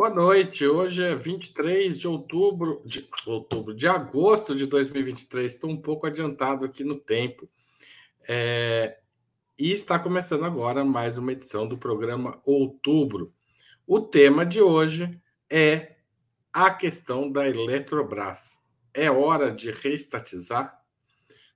Boa noite. Hoje é 23 de outubro, de outubro, de agosto de 2023. Estou um pouco adiantado aqui no tempo. É, e está começando agora mais uma edição do programa Outubro. O tema de hoje é a questão da Eletrobras. É hora de reestatizar?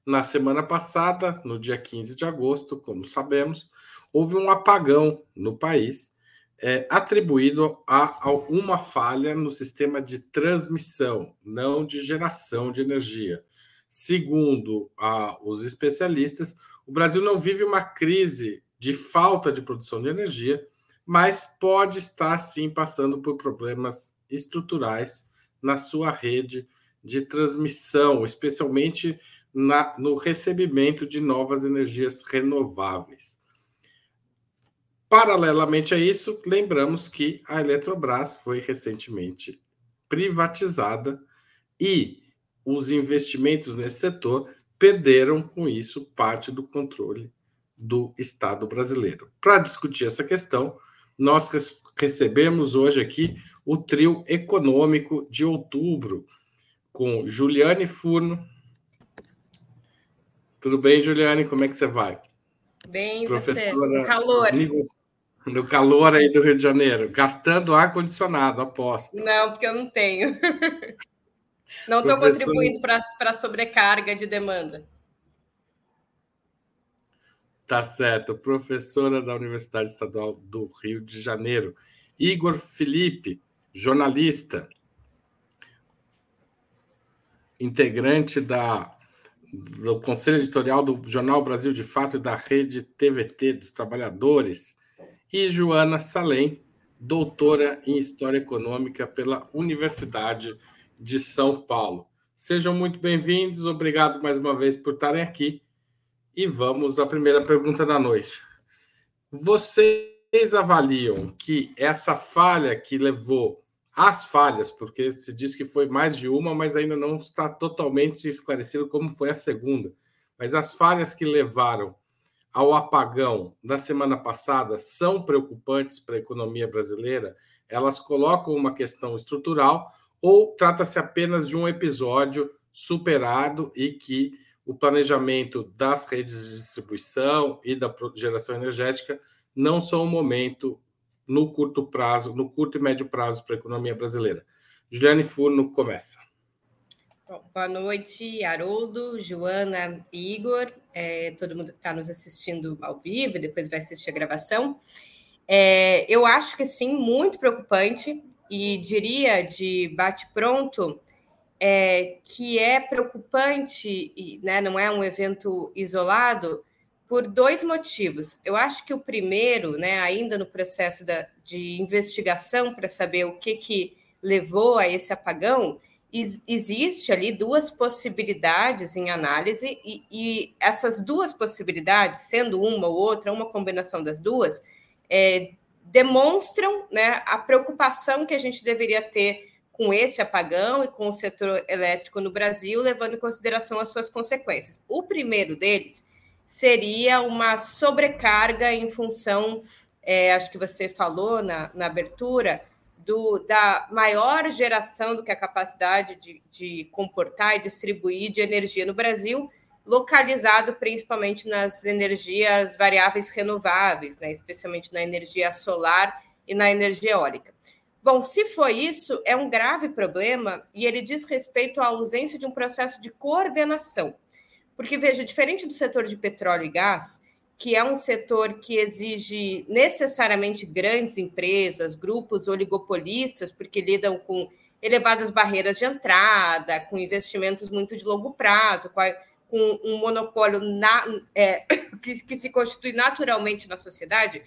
Na semana passada, no dia 15 de agosto, como sabemos, houve um apagão no país é, atribuído a, a, uma falha no sistema de transmissão, não de geração de energia. Segundo a, os especialistas, o Brasil não vive uma crise de falta de produção de energia, mas pode estar sim passando por problemas estruturais na sua rede de transmissão, especialmente na, no recebimento de novas energias renováveis. Paralelamente a isso, lembramos que a Eletrobras foi recentemente privatizada e os investimentos nesse setor perderam com isso parte do controle do Estado brasileiro. Para discutir essa questão, nós recebemos hoje aqui o trio econômico de outubro, com Juliane Furno. Tudo bem, Juliane? Como é que você vai? Bem, Professora você, calor. No calor aí do Rio de Janeiro, gastando ar-condicionado, aposto. Não, porque eu não tenho. Não estou Professor... contribuindo para a sobrecarga de demanda. Tá certo. Professora da Universidade Estadual do Rio de Janeiro. Igor Felipe, jornalista, integrante da, do Conselho Editorial do Jornal Brasil de Fato e da Rede TVT dos Trabalhadores e Joana Salem, doutora em História Econômica pela Universidade de São Paulo. Sejam muito bem-vindos, obrigado mais uma vez por estarem aqui. E vamos à primeira pergunta da noite. Vocês avaliam que essa falha que levou as falhas, porque se diz que foi mais de uma, mas ainda não está totalmente esclarecido como foi a segunda. Mas as falhas que levaram ao apagão da semana passada são preocupantes para a economia brasileira? Elas colocam uma questão estrutural ou trata-se apenas de um episódio superado e que o planejamento das redes de distribuição e da geração energética não são o momento no curto prazo, no curto e médio prazo para a economia brasileira. Juliane Furno começa. Bom, boa noite, Haroldo, Joana Igor, é, todo mundo que está nos assistindo ao vivo depois vai assistir a gravação. É, eu acho que sim, muito preocupante, e diria de bate-pronto é, que é preocupante, e né, não é um evento isolado, por dois motivos. Eu acho que o primeiro, né, ainda no processo da, de investigação para saber o que, que levou a esse apagão, existe ali duas possibilidades em análise, e, e, essas duas possibilidades, sendo uma ou outra, uma combinação das duas, é, demonstram né, a preocupação que a gente deveria ter com esse apagão e com o setor elétrico no Brasil, levando em consideração as suas consequências. O primeiro deles seria uma sobrecarga em função, é, acho que você falou na, na abertura, do, da maior geração do que a capacidade de, de comportar e distribuir de energia no Brasil, localizado principalmente nas energias variáveis renováveis, né, especialmente na energia solar e na energia eólica. Bom, se foi isso, é um grave problema e ele diz respeito à ausência de um processo de coordenação. Porque, veja, diferente do setor de petróleo e gás, que é um setor que exige necessariamente grandes empresas, grupos oligopolistas, porque lidam com elevadas barreiras de entrada, com investimentos muito de longo prazo, com um monopólio na, é, que, que se constitui naturalmente na sociedade.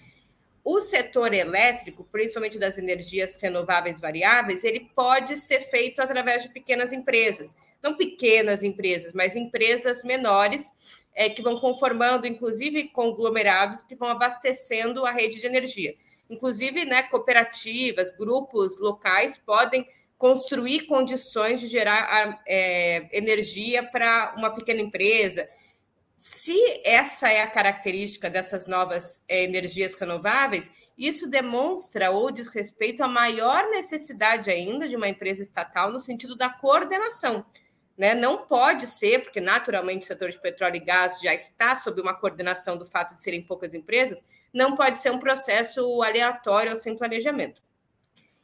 O setor elétrico, principalmente das energias renováveis variáveis, ele pode ser feito através de pequenas empresas. Não pequenas empresas, mas empresas menores é, que vão conformando, inclusive, conglomerados que vão abastecendo a rede de energia. Inclusive, né, cooperativas, grupos locais podem construir condições de gerar é, energia para uma pequena empresa. Se essa é a característica dessas novas é, energias renováveis, isso demonstra ou diz respeito à maior necessidade ainda de uma empresa estatal no sentido da coordenação. Né? Não pode ser, porque naturalmente o setor de petróleo e gás já está sob uma coordenação do fato de serem poucas empresas, não pode ser um processo aleatório ou sem planejamento.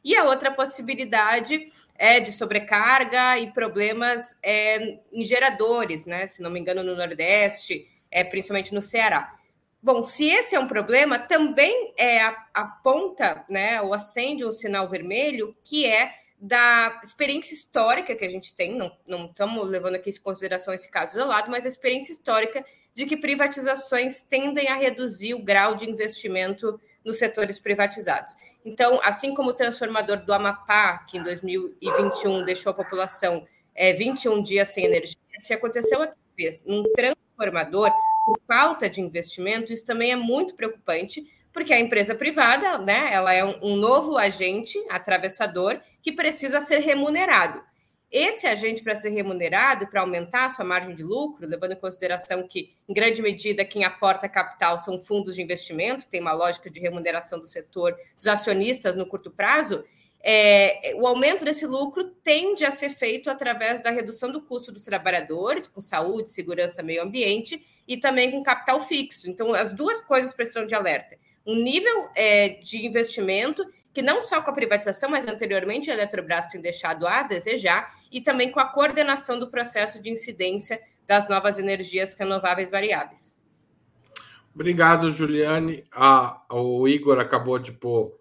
E a outra possibilidade é de sobrecarga e problemas é, em geradores, né? Se não me engano, no Nordeste, é, principalmente no Ceará. Bom, se esse é um problema, também é, aponta, né, ou acende um sinal vermelho, que é da experiência histórica que a gente tem, não, estamos levando aqui em consideração esse caso isolado, mas a experiência histórica de que privatizações tendem a reduzir o grau de investimento nos setores privatizados. Então, assim como o transformador do Amapá, que em 2021 deixou a população é, 21 dias sem energia, se aconteceu outra vez num transformador por falta de investimento, isso também é muito preocupante, porque a empresa privada, né, ela é um, um novo agente atravessador que precisa ser remunerado. Esse agente, para ser remunerado para aumentar a sua margem de lucro, levando em consideração que, em grande medida, quem aporta capital são fundos de investimento, tem uma lógica de remuneração do setor dos acionistas no curto prazo, é, o aumento desse lucro tende a ser feito através da redução do custo dos trabalhadores, com saúde, segurança, meio ambiente, e também com capital fixo. Então, as duas coisas precisam de alerta. Um nível é, de investimento que não só com a privatização, mas anteriormente a Eletrobras tem deixado a desejar, e também com a coordenação do processo de incidência das novas energias renováveis variáveis. Obrigado, Juliane. Ah, o Igor acabou de pôr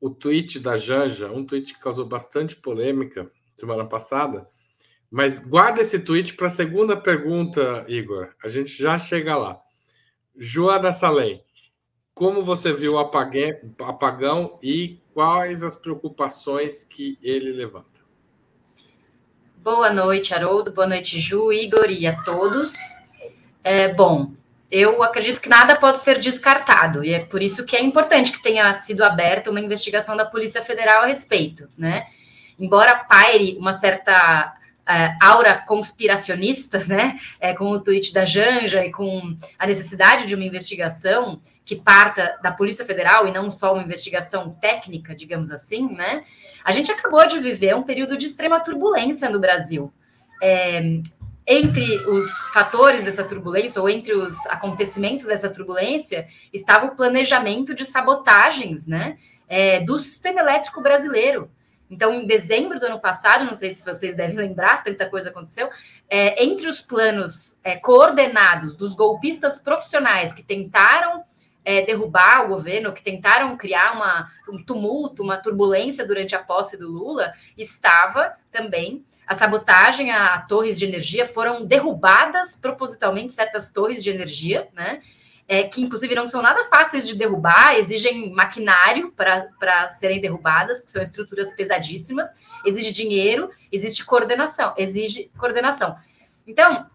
o tweet da Janja, um tweet que causou bastante polêmica semana passada. Mas guarda esse tweet para a segunda pergunta, Igor. A gente já chega lá. Joana Salem, como você viu o apagão e quais as preocupações que ele levanta? Boa noite, Haroldo. Boa noite, Ju, Igor e a todos. É, bom, eu acredito que nada pode ser descartado, e é por isso que é importante que tenha sido aberta uma investigação da Polícia Federal a respeito, né? Embora paire uma certa uh, aura conspiracionista, né? É, com o tweet da Janja e com a necessidade de uma investigação que parta da Polícia Federal e não só uma investigação técnica, digamos assim, né? A gente acabou de viver um período de extrema turbulência no Brasil. É, entre os fatores dessa turbulência, ou entre os acontecimentos dessa turbulência, estava o planejamento de sabotagens né, é, do sistema elétrico brasileiro. Então, em dezembro do ano passado, não sei se vocês devem lembrar, tanta coisa aconteceu, é, entre os planos é, coordenados dos golpistas profissionais que tentaram é, derrubar o governo, que tentaram criar uma, um tumulto, uma turbulência durante a posse do Lula, estava também a sabotagem a torres de energia, foram derrubadas propositalmente certas torres de energia, né? é, que inclusive não são nada fáceis de derrubar, exigem maquinário para serem derrubadas, que são estruturas pesadíssimas, exige dinheiro, existe coordenação, exige coordenação. Então,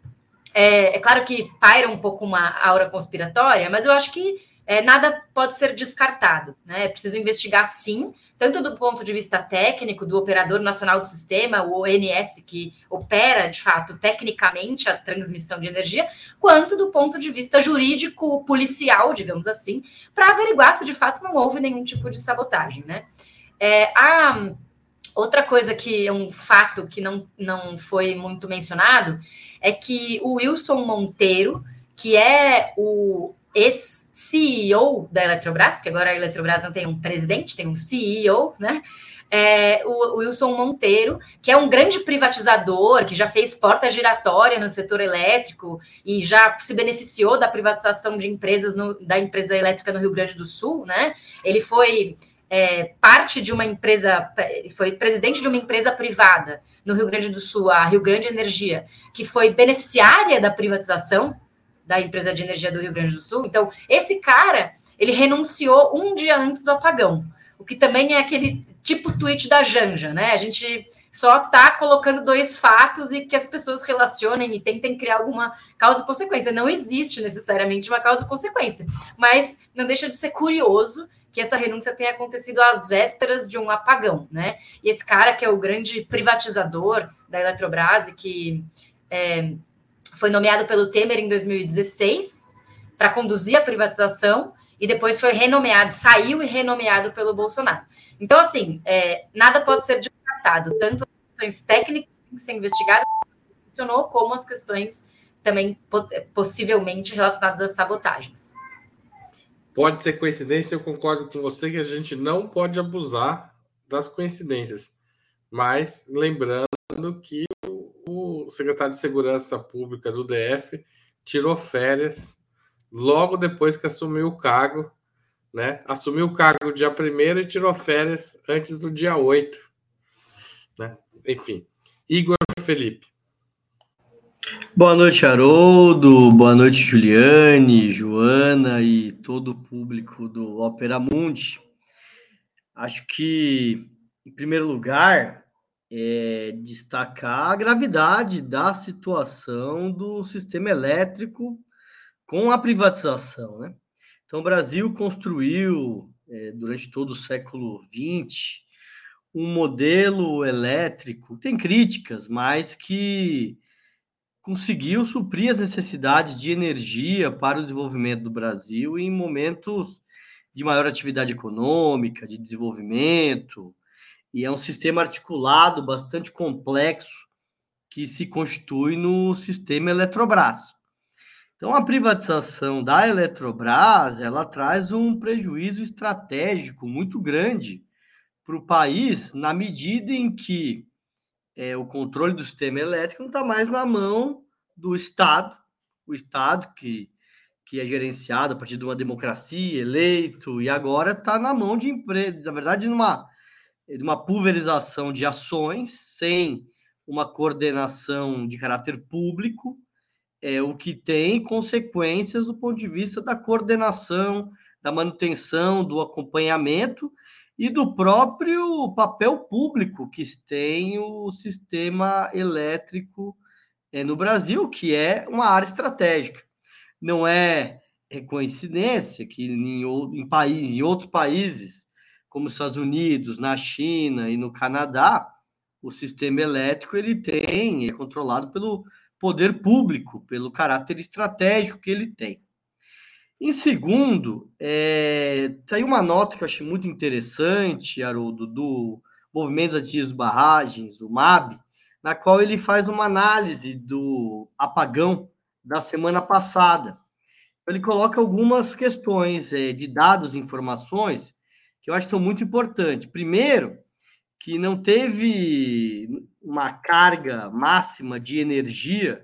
é, é claro que paira um pouco uma aura conspiratória, mas eu acho que é, nada pode ser descartado. Né? É preciso investigar sim, tanto do ponto de vista técnico, do operador nacional do sistema, o ONS, que opera, de fato, tecnicamente a transmissão de energia, quanto do ponto de vista jurídico, policial, digamos assim, para averiguar se de fato não houve nenhum tipo de sabotagem. Né? É, a outra coisa que é um fato que não, não foi muito mencionado é que o Wilson Monteiro, que é o ex-CEO da Eletrobras, porque agora a Eletrobras não tem um presidente, tem um CEO, né? É, o Wilson Monteiro, que é um grande privatizador, que já fez porta giratória no setor elétrico e já se beneficiou da privatização de empresas no, da empresa elétrica no Rio Grande do Sul, né? Ele foi é, parte de uma empresa, foi presidente de uma empresa privada no Rio Grande do Sul, a Rio Grande Energia, que foi beneficiária da privatização da empresa de energia do Rio Grande do Sul. Então, esse cara, ele renunciou um dia antes do apagão, o que também é aquele tipo tweet da Janja, né? A gente só está colocando dois fatos e que as pessoas relacionem e tentem criar alguma causa e consequência. Não existe necessariamente uma causa e consequência, mas não deixa de ser curioso que essa renúncia tenha acontecido às vésperas de um apagão, né? E esse cara que é o grande privatizador da Eletrobras e que é, foi nomeado pelo Temer em 2016 para conduzir a privatização e depois foi renomeado, saiu e renomeado pelo Bolsonaro. Então, assim, é, nada pode ser descartado, tanto as questões técnicas que têm que ser investigadas, como as questões também possivelmente relacionadas às sabotagens. Pode ser coincidência, eu concordo com você que a gente não pode abusar das coincidências. Mas lembrando que o secretário de Segurança Pública do DF tirou férias logo depois que assumiu o cargo, né? Assumiu o cargo dia 1 e tirou férias antes do dia 8. Né? Enfim. Igor Felipe. Boa noite, Haroldo. Boa noite, Juliane, Joana e todo o público do Opera Mundi. Acho que, em primeiro lugar, é destacar a gravidade da situação do sistema elétrico com a privatização, né? Então, o Brasil construiu, é, durante todo o século XX, um modelo elétrico, tem críticas, mas que conseguiu suprir as necessidades de energia para o desenvolvimento do Brasil em momentos de maior atividade econômica, de desenvolvimento, e é um sistema articulado bastante complexo que se constitui no sistema Eletrobras. Então, a privatização da Eletrobras ela traz um prejuízo estratégico muito grande para o país, na medida em que é, o controle do sistema elétrico não está mais na mão do Estado, o Estado que, que é gerenciado a partir de uma democracia, eleito, e agora está na mão de empresas, na verdade, numa, de uma pulverização de ações sem uma coordenação de caráter público é o que tem consequências do ponto de vista da coordenação, da manutenção, do acompanhamento e do próprio papel público que tem o sistema elétrico é, no Brasil, que é uma área estratégica. Não é, é coincidência que em, em, em outros países, como os Estados Unidos, na China e no Canadá, o sistema elétrico ele tem, é controlado pelo poder público, pelo caráter estratégico que ele tem. Em segundo, é, saiu uma nota que eu achei muito interessante, Haroldo, do Movimento Antigos Barragens, o MAB, na qual ele faz uma análise do apagão da semana passada. Ele coloca algumas questões é, de dados e informações que eu acho que são muito importantes. Primeiro, que não teve uma carga máxima de energia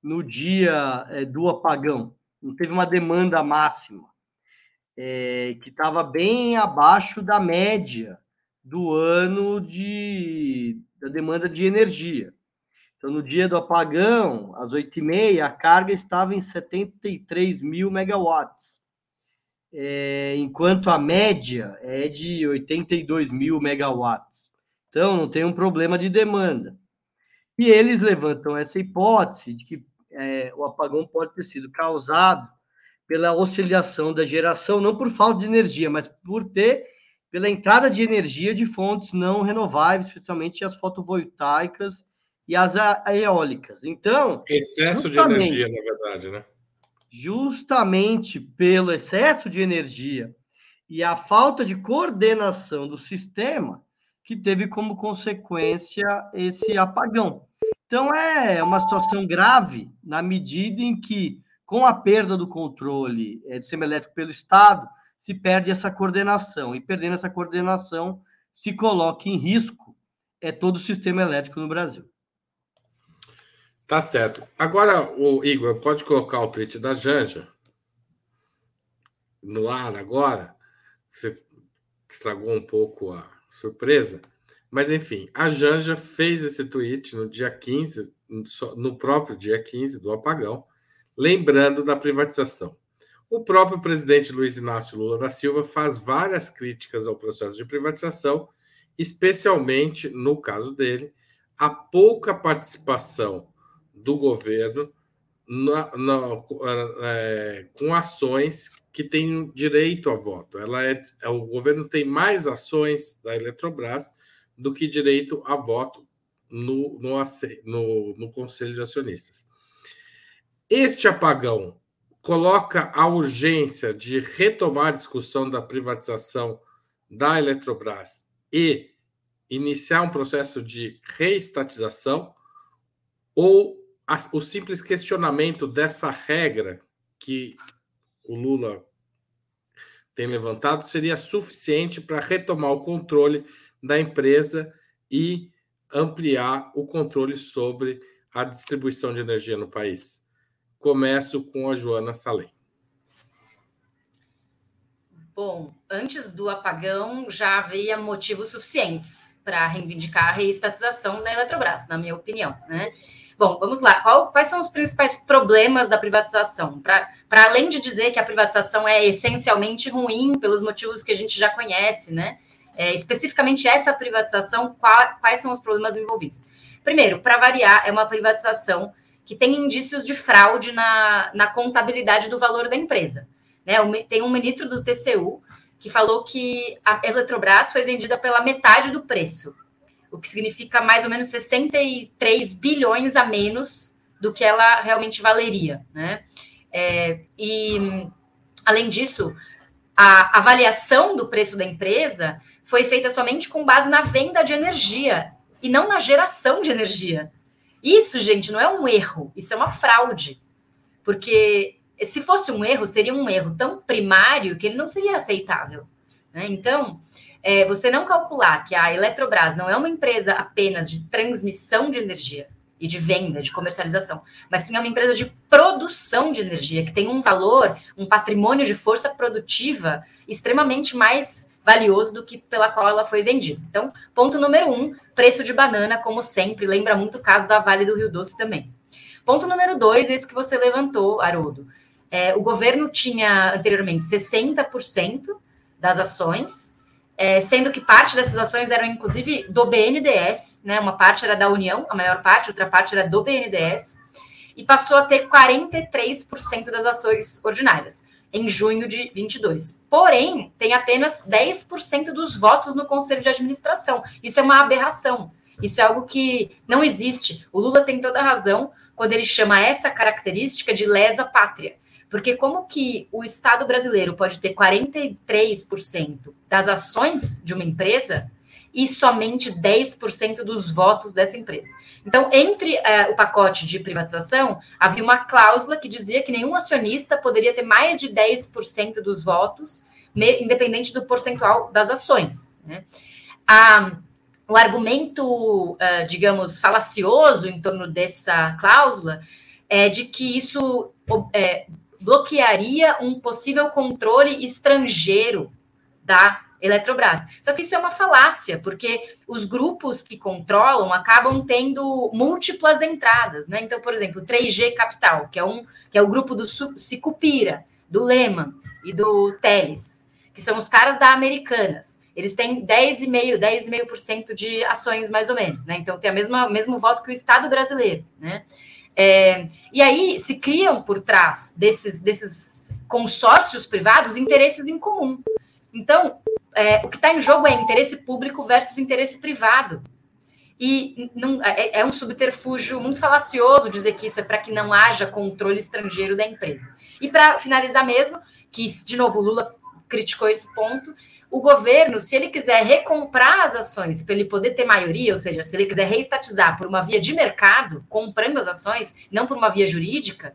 no dia é, do apagão, não teve uma demanda máxima, é, que estava bem abaixo da média do ano de, da demanda de energia. Então, no dia do apagão, às 8h30, a carga estava em 73 mil megawatts, é, enquanto a média é de 82 mil megawatts. Então, não tem um problema de demanda. E eles levantam essa hipótese de que é, o apagão pode ter sido causado pela oscilação da geração, não por falta de energia, mas por ter pela entrada de energia de fontes não renováveis, especialmente as fotovoltaicas e as eólicas. Então, excesso de energia, na verdade, né? Justamente pelo excesso de energia e a falta de coordenação do sistema, que teve como consequência esse apagão. Então é uma situação grave na medida em que, com a perda do controle é, do sistema elétrico pelo Estado, se perde essa coordenação. E perdendo essa coordenação, se coloca em risco é, todo o sistema elétrico no Brasil. Tá certo. Agora, o Igor, pode colocar o tweet da Janja no ar agora? Você estragou um pouco a, surpresa. Mas enfim, a Janja fez esse tweet no dia 15, no próprio dia 15 do apagão, lembrando da privatização. O próprio presidente Luiz Inácio Lula da Silva faz várias críticas ao processo de privatização, especialmente no caso dele, a pouca participação do governo na, na, é, com ações que têm direito a voto. Ela é, é, o governo tem mais ações da Eletrobras do que direito a voto no, no, no, no Conselho de Acionistas. Este apagão coloca a urgência de retomar a discussão da privatização da Eletrobras e iniciar um processo de reestatização ou o simples questionamento dessa regra que o Lula tem levantado seria suficiente para retomar o controle da empresa e ampliar o controle sobre a distribuição de energia no país. Começo com a Joana Salem. Bom, antes do apagão já havia motivos suficientes para reivindicar a reestatização da Eletrobras, na minha opinião. Né? Bom, vamos lá. Qual, quais são os principais problemas da privatização? Para além de dizer que a privatização é essencialmente ruim pelos motivos que a gente já conhece, né? É, especificamente essa privatização, qual, quais são os problemas envolvidos? Primeiro, para variar, é uma privatização que tem indícios de fraude na, na contabilidade do valor da empresa. Né? Tem um ministro do TCU que falou que a Eletrobras foi vendida pela metade do preço, o que significa mais ou menos 63 bilhões a menos do que ela realmente valeria. Né? É, e, além disso, a avaliação do preço da empresa foi feita somente com base na venda de energia e não na geração de energia. Isso, gente, não é um erro, isso é uma fraude. Porque se fosse um erro, seria um erro tão primário que ele não seria aceitável. Né? Então, é, você não calcular que a Eletrobras não é uma empresa apenas de transmissão de energia e de venda, de comercialização, mas sim é uma empresa de produção de energia, que tem um valor, um patrimônio de força produtiva extremamente mais valioso do que pela qual ela foi vendida. Então, ponto número um, preço de banana, como sempre, lembra muito o caso da Vale do Rio Doce também. Ponto número dois, esse que você levantou, Haroldo. É, o governo tinha anteriormente 60% das ações, é, sendo que parte dessas ações eram inclusive do BNDES, né? Uma parte era da União, a maior parte, outra parte era do BNDES, e passou a ter 43% das ações ordinárias em junho de 22. Porém, tem apenas 10% dos votos no Conselho de Administração. Isso é uma aberração. Isso é algo que não existe. O Lula tem toda a razão quando ele chama essa característica de lesa pátria. Porque como que o Estado brasileiro pode ter 43% das ações de uma empresa e somente 10% dos votos dessa empresa. Então, entre é, o pacote de privatização, havia uma cláusula que dizia que nenhum acionista poderia ter mais de 10% dos votos, independente do percentual das ações. Né? A, o argumento, uh, digamos, falacioso em torno dessa cláusula é de que isso é, bloquearia um possível controle estrangeiro da Eletrobras. Só que isso é uma falácia, porque os grupos que controlam acabam tendo múltiplas entradas, né? Então, por exemplo, 3G Capital, que é um que é o grupo do Sicupira, do Lehman e do Teles, que são os caras da Americanas. Eles têm 10,5%, 10,5% de ações, mais ou menos, né? Então tem a mesma mesmo voto que o Estado brasileiro, né? É, e aí se criam por trás desses, desses consórcios privados interesses em comum. Então, é, o que está em jogo é interesse público versus interesse privado. E não, é, é, um subterfúgio muito falacioso dizer que isso é para que não haja controle estrangeiro da empresa. E para finalizar mesmo, que de novo Lula criticou esse ponto, o governo, se ele quiser recomprar as ações para ele poder ter maioria, ou seja, se ele quiser reestatizar por uma via de mercado, comprando as ações, não por uma via jurídica,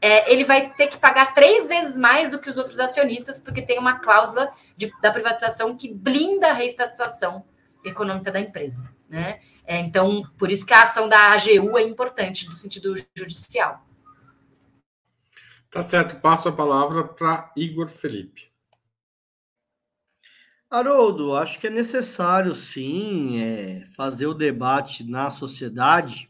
é, ele vai ter que pagar três vezes mais do que os outros acionistas, porque tem uma cláusula de, da privatização que blinda a reestatização econômica da empresa. Né? É, então, por isso que a ação da AGU é importante no sentido judicial. Tá certo, passo a palavra para Igor Felipe. Haroldo, acho que é necessário sim é, fazer o debate na sociedade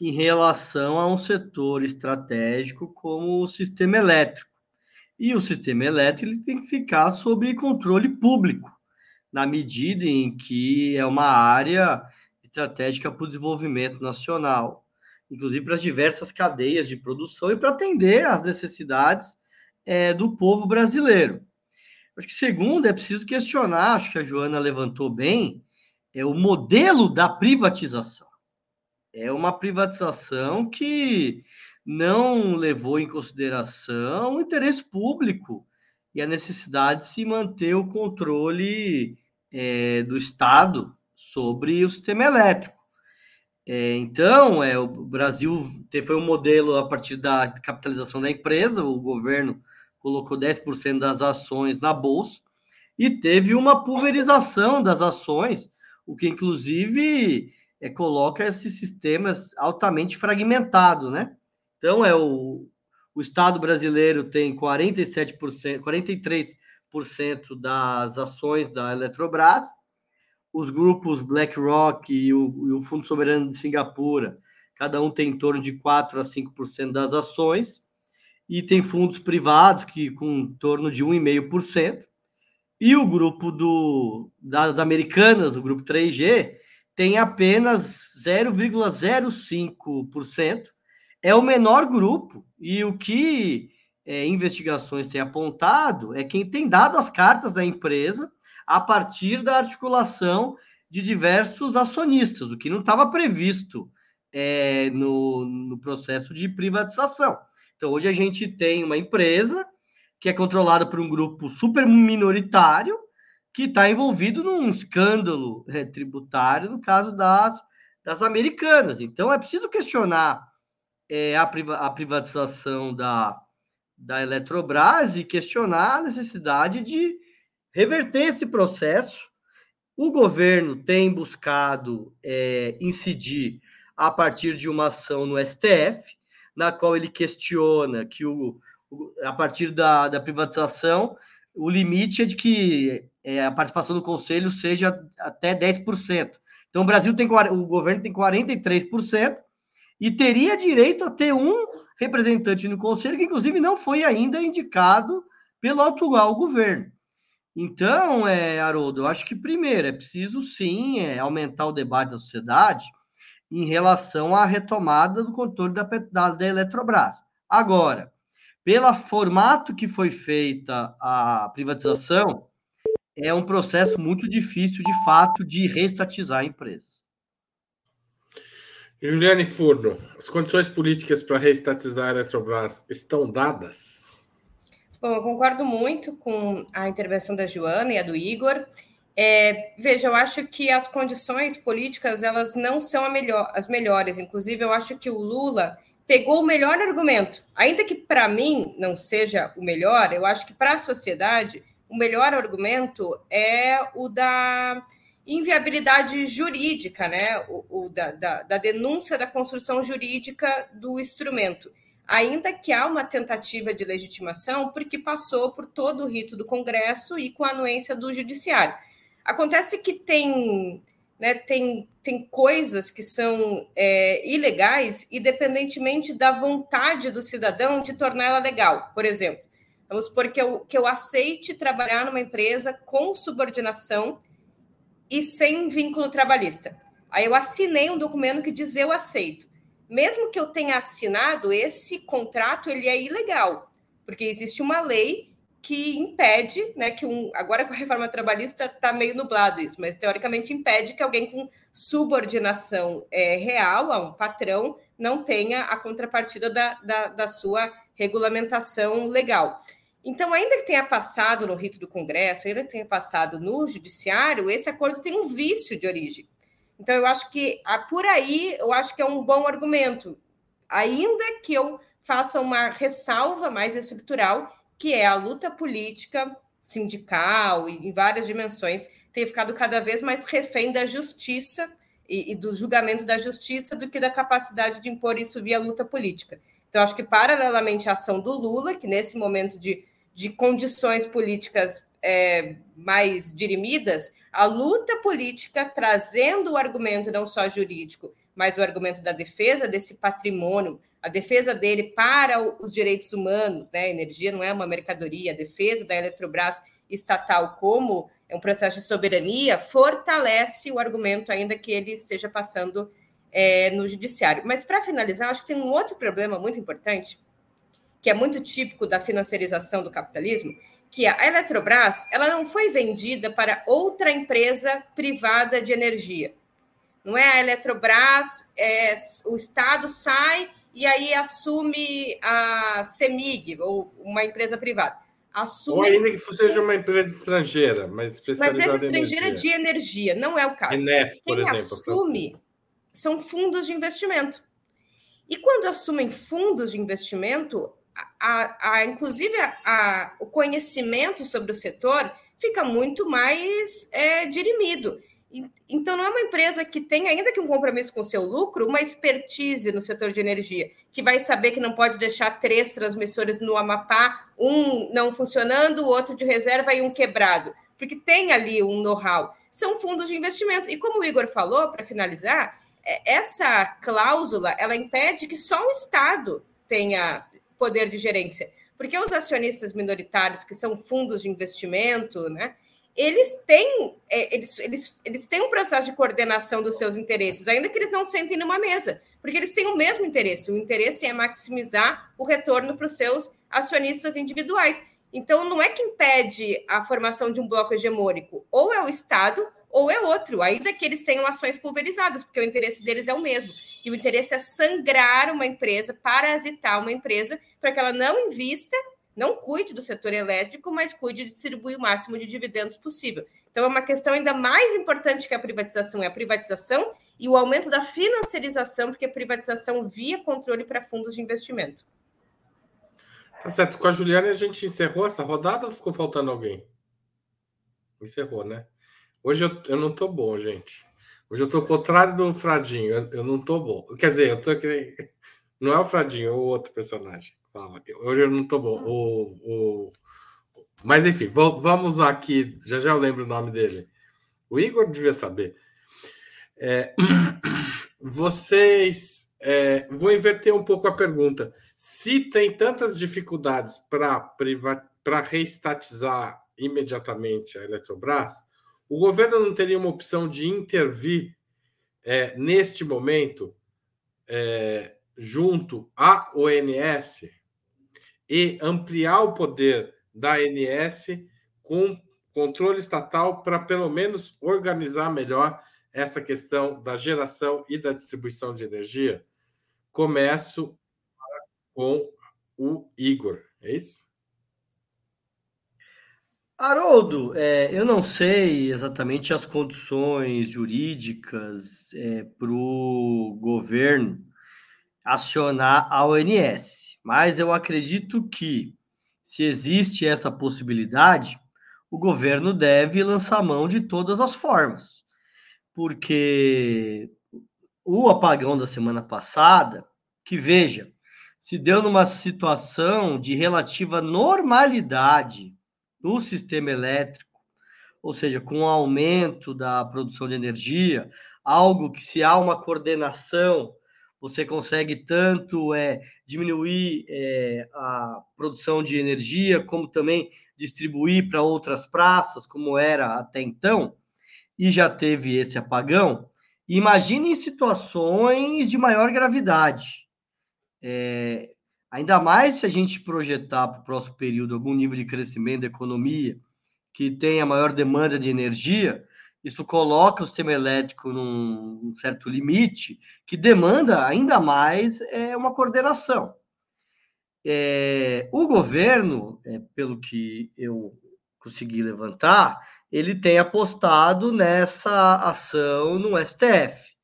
em relação a um setor estratégico como o sistema elétrico. E o sistema elétrico tem que ficar sob controle público, na medida em que é uma área estratégica para o desenvolvimento nacional, inclusive para as diversas cadeias de produção e para atender às necessidades é, do povo brasileiro. Acho que segundo é preciso questionar, acho que a Joana levantou bem, é o modelo da privatização é uma privatização que não levou em consideração o interesse público e a necessidade de se manter o controle é, do Estado sobre o sistema elétrico. É, então, é, o Brasil foi um modelo a partir da capitalização da empresa, o governo colocou 10% das ações na bolsa e teve uma pulverização das ações, o que inclusive é, coloca esses sistemas altamente fragmentados, né? Então, é o, o Estado brasileiro tem 47%, 43% das ações da Eletrobras, os grupos BlackRock e o, e o Fundo Soberano de Singapura, cada um tem em torno de 4 a 5% das ações, e tem fundos privados que com em torno de 1,5%, e o grupo do, das americanas, o grupo 3G, tem apenas 0,05%. É o menor grupo, e o que é, investigações têm apontado é quem tem dado as cartas da empresa a partir da articulação de diversos acionistas, o que não estava previsto é, no, no processo de privatização. Então, hoje a gente tem uma empresa que é controlada por um grupo super minoritário que está envolvido num escândalo é, tributário, no caso das, das americanas. Então, é preciso questionar é, a, priva a privatização da, da Eletrobras e questionar a necessidade de reverter esse processo. O governo tem buscado é, incidir a partir de uma ação no STF, na qual ele questiona que, o, a partir da, da privatização, o limite é de que é, a participação do conselho seja até 10%. Então, o Brasil tem o governo tem 43% e teria direito a ter um representante no conselho, que inclusive não foi ainda indicado pelo atual governo. Então, é, Haroldo, eu acho que primeiro é preciso sim é, aumentar o debate da sociedade em relação à retomada do controle da, da, da Eletrobras. Agora, pelo formato que foi feita a privatização, é um processo muito difícil, de fato, de reestatizar a empresa. Juliane Furno, as condições políticas para reestatizar a Eletrobras estão dadas? Bom, eu concordo muito com a intervenção da Joana e a do Igor. É, veja, eu acho que as condições políticas elas não são melhor, as melhores. Inclusive, eu acho que o Lula pegou o melhor argumento, ainda que para mim não seja o melhor. Eu acho que para a sociedade o melhor argumento é o da inviabilidade jurídica, né? O, o da, da, da denúncia da construção jurídica do instrumento ainda que há uma tentativa de legitimação, porque passou por todo o rito do Congresso e com a anuência do Judiciário. Acontece que tem, né, tem, tem coisas que são é, ilegais, independentemente da vontade do cidadão de torná-la legal. Por exemplo, vamos supor que eu, que eu aceite trabalhar numa empresa com subordinação e sem vínculo trabalhista. Aí eu assinei um documento que diz eu aceito mesmo que eu tenha assinado, esse contrato ele é ilegal, porque existe uma lei que impede, né, que um, agora com a reforma trabalhista está meio nublado isso, mas teoricamente impede que alguém com subordinação é, real a um patrão não tenha a contrapartida da, da, da sua regulamentação legal. Então, ainda que tenha passado no rito do Congresso, ainda que tenha passado no judiciário, esse acordo tem um vício de origem. Então, eu acho que ah, por aí eu acho que é um bom argumento, ainda que eu faça uma ressalva mais estrutural, que é a luta política, sindical e em várias dimensões tem ficado cada vez mais refém da justiça e, e, do julgamento da justiça do que da capacidade de impor isso via luta política. Então, acho que, paralelamente à ação do Lula, que nesse momento de, de condições políticas é, mais dirimidas, a luta política trazendo o argumento não só jurídico, mas o argumento da defesa desse patrimônio, a defesa dele para os direitos humanos, né? Energia não é uma mercadoria, a defesa da Eletrobras estatal como é um processo de soberania, fortalece o argumento, ainda que ele esteja passando é, no judiciário. Mas, para finalizar, acho que tem um outro problema muito importante, que é muito típico da financiarização do capitalismo, que a Eletrobras ela não foi vendida para outra empresa privada de energia. Não é a Eletrobras, é, o Estado sai e aí assume a CEMIG, ou uma empresa privada. Assume... Ou ainda que seja uma empresa estrangeira, mas especializada Uma empresa estrangeira energia. de energia, não é o caso. Enef, Quem exemplo. assume são fundos de investimento. E quando assumem fundos de investimento, a, a, inclusive a, o conhecimento sobre o setor fica muito mais é, dirimido. Então, não é uma empresa que tem, ainda que um compromisso com o seu lucro, uma expertise no setor de energia, que vai saber que não pode deixar três transmissores no Amapá, um não funcionando, o outro de reserva e um quebrado, porque tem ali um know-how. São fundos de investimento. E como o Igor falou, para finalizar, é, essa cláusula ela impede que só o Estado tenha poder de gerência, porque os acionistas minoritários, que são fundos de investimento, né? Eles têm, é, eles, eles, eles têm um processo de coordenação dos seus interesses, ainda que eles não sentem numa mesa, porque eles têm o mesmo interesse. O interesse é maximizar o retorno para os seus acionistas individuais. Então, não é que impede a formação de um bloco hegemônico, ou é o Estado ou é outro, ainda que eles tenham ações pulverizadas, porque o interesse deles é o mesmo. E o interesse é sangrar uma empresa, parasitar uma empresa, para que ela não invista não cuide do setor elétrico, mas cuide de distribuir o máximo de dividendos possível. Então, é uma questão ainda mais importante que a privatização é a privatização e o aumento da financiarização, porque a privatização via controle para fundos de investimento. Tá certo. Com a Juliana, a gente encerrou essa rodada ou ficou faltando alguém? Encerrou, né? Hoje eu, eu não tô bom, gente. Hoje eu tô ao contrário do Fradinho. Eu, eu não tô bom. Quer dizer, eu tô que Não é o Fradinho, é o outro personagem. Hoje eu não tô bom. O, o... Mas enfim, vamos aqui. Já já eu lembro o nome dele. O Igor devia saber. É... Vocês. É... Vou inverter um pouco a pergunta. Se tem tantas dificuldades para priva... reestatizar imediatamente a Eletrobras, o governo não teria uma opção de intervir é, neste momento é, junto à ONS e ampliar o poder da ANS com controle estatal para pelo menos organizar melhor essa questão da geração e da distribuição de energia? Começo com o Igor, é isso? Haroldo, é, eu não sei exatamente as condições jurídicas é, para o governo acionar a ONS. Mas eu acredito que, se existe essa possibilidade, o governo deve lançar mão de todas as formas. Porque o apagão da semana passada, que veja, se deu numa situação de relativa normalidade no sistema elétrico, ou seja, com o aumento da produção de energia, algo que se há uma coordenação você consegue tanto é, diminuir é, a produção de energia, como também distribuir para outras praças, como era até então, e já teve esse apagão. Imagine em situações de maior gravidade. É, ainda mais se a gente projetar para o próximo período algum nível de crescimento da economia que tenha maior demanda de energia, isso coloca o sistema elétrico num, certo limite que demanda ainda mais é, uma coordenação. É, o governo, é, pelo que eu consegui levantar, ele tem apostado nessa ação no STF,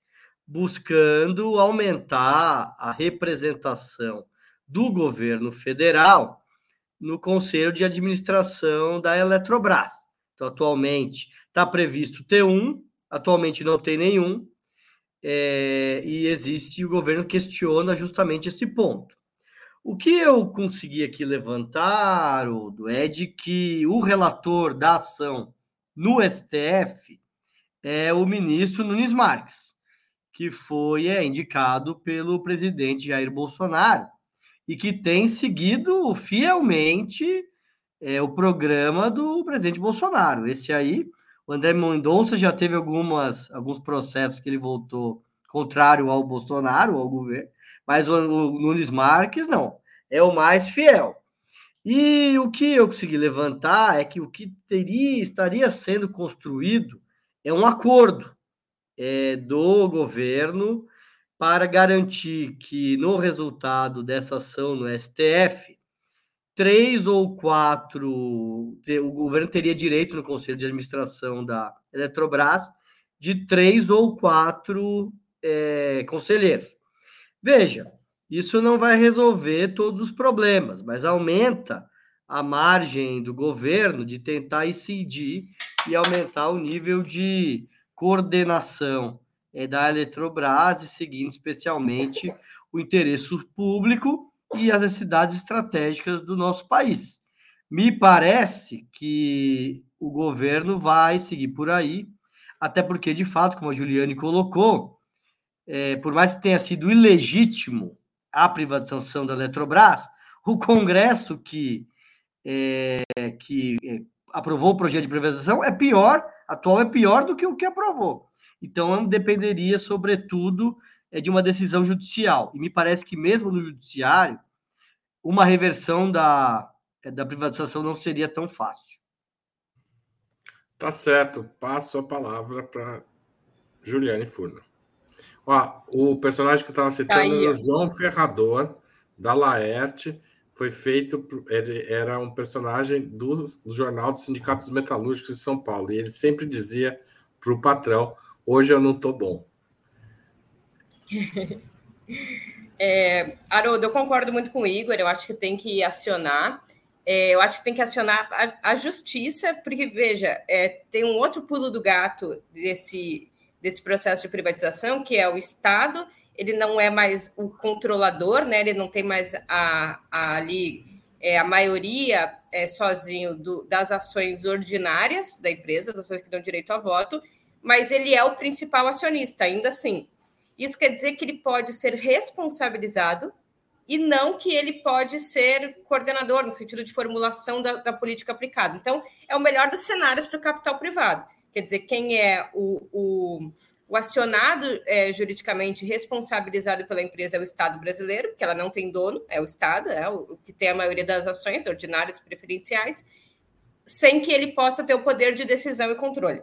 buscando aumentar a representação do governo federal no Conselho de Administração da Eletrobras. Então, atualmente, Está previsto ter um, atualmente não tem nenhum, é, e existe, o governo questiona justamente esse ponto. O que eu consegui aqui levantar, Odo, é de que o relator da ação no STF é o ministro Nunes Marques, que foi é, indicado pelo presidente Jair Bolsonaro e que tem seguido fielmente é, o programa do presidente Bolsonaro. Esse aí o André Mendonça já teve algumas, alguns processos que ele voltou contrário ao Bolsonaro, ao governo, mas o, o Nunes Marques não, é o mais fiel. E o que eu consegui levantar é que o que teria estaria sendo construído é um acordo é, do governo para garantir que no resultado dessa ação no STF, três ou quatro, o governo teria direito no Conselho de Administração da Eletrobras de três ou quatro é, conselheiros. Veja, isso não vai resolver todos os problemas, mas aumenta a margem do governo de tentar incidir e aumentar o nível de coordenação é, da Eletrobras, seguindo especialmente o interesse público e as necessidades estratégicas do nosso país. Me parece que o governo vai seguir por aí, até porque, de fato, como a Juliane colocou, é, por mais que tenha sido ilegítimo a privatização da Eletrobras, o Congresso que é, que é, aprovou o projeto de privatização é pior, atual é pior do que o que aprovou. Então, dependeria, sobretudo, é, de uma decisão judicial. E me parece que, mesmo no judiciário, uma reversão da, é, da privatização não seria tão fácil. Tá certo. Passo a palavra para Juliane Furno. Ó, o personagem que eu estava citando era o João Ferrador, da Laerte, foi feito, ele era um personagem do, do jornal dos sindicatos metalúrgicos de São Paulo, e ele sempre dizia para o patrão: hoje eu não estou bom. É, Haroldo, eu concordo muito com o Igor, eu acho que tem que acionar. É, eu acho que tem que acionar a, a justiça, porque, veja, é, tem um outro pulo do gato desse, desse processo de privatização, que é o Estado ele não é mais o controlador, né? Ele não tem mais a, a ali é, a maioria é, sozinho do, das ações ordinárias da empresa, das ações que dão direito a voto, mas ele é o principal acionista, ainda assim. Isso quer dizer que ele pode ser responsabilizado e não que ele pode ser coordenador, no sentido de formulação da, da política aplicada. Então, é o melhor dos cenários para o capital privado. Quer dizer, quem é o, o o acionado é, juridicamente responsabilizado pela empresa é o Estado brasileiro, porque ela não tem dono, é o Estado, é o, o que tem a maioria das ações ordinárias preferenciais, sem que ele possa ter o poder de decisão e controle.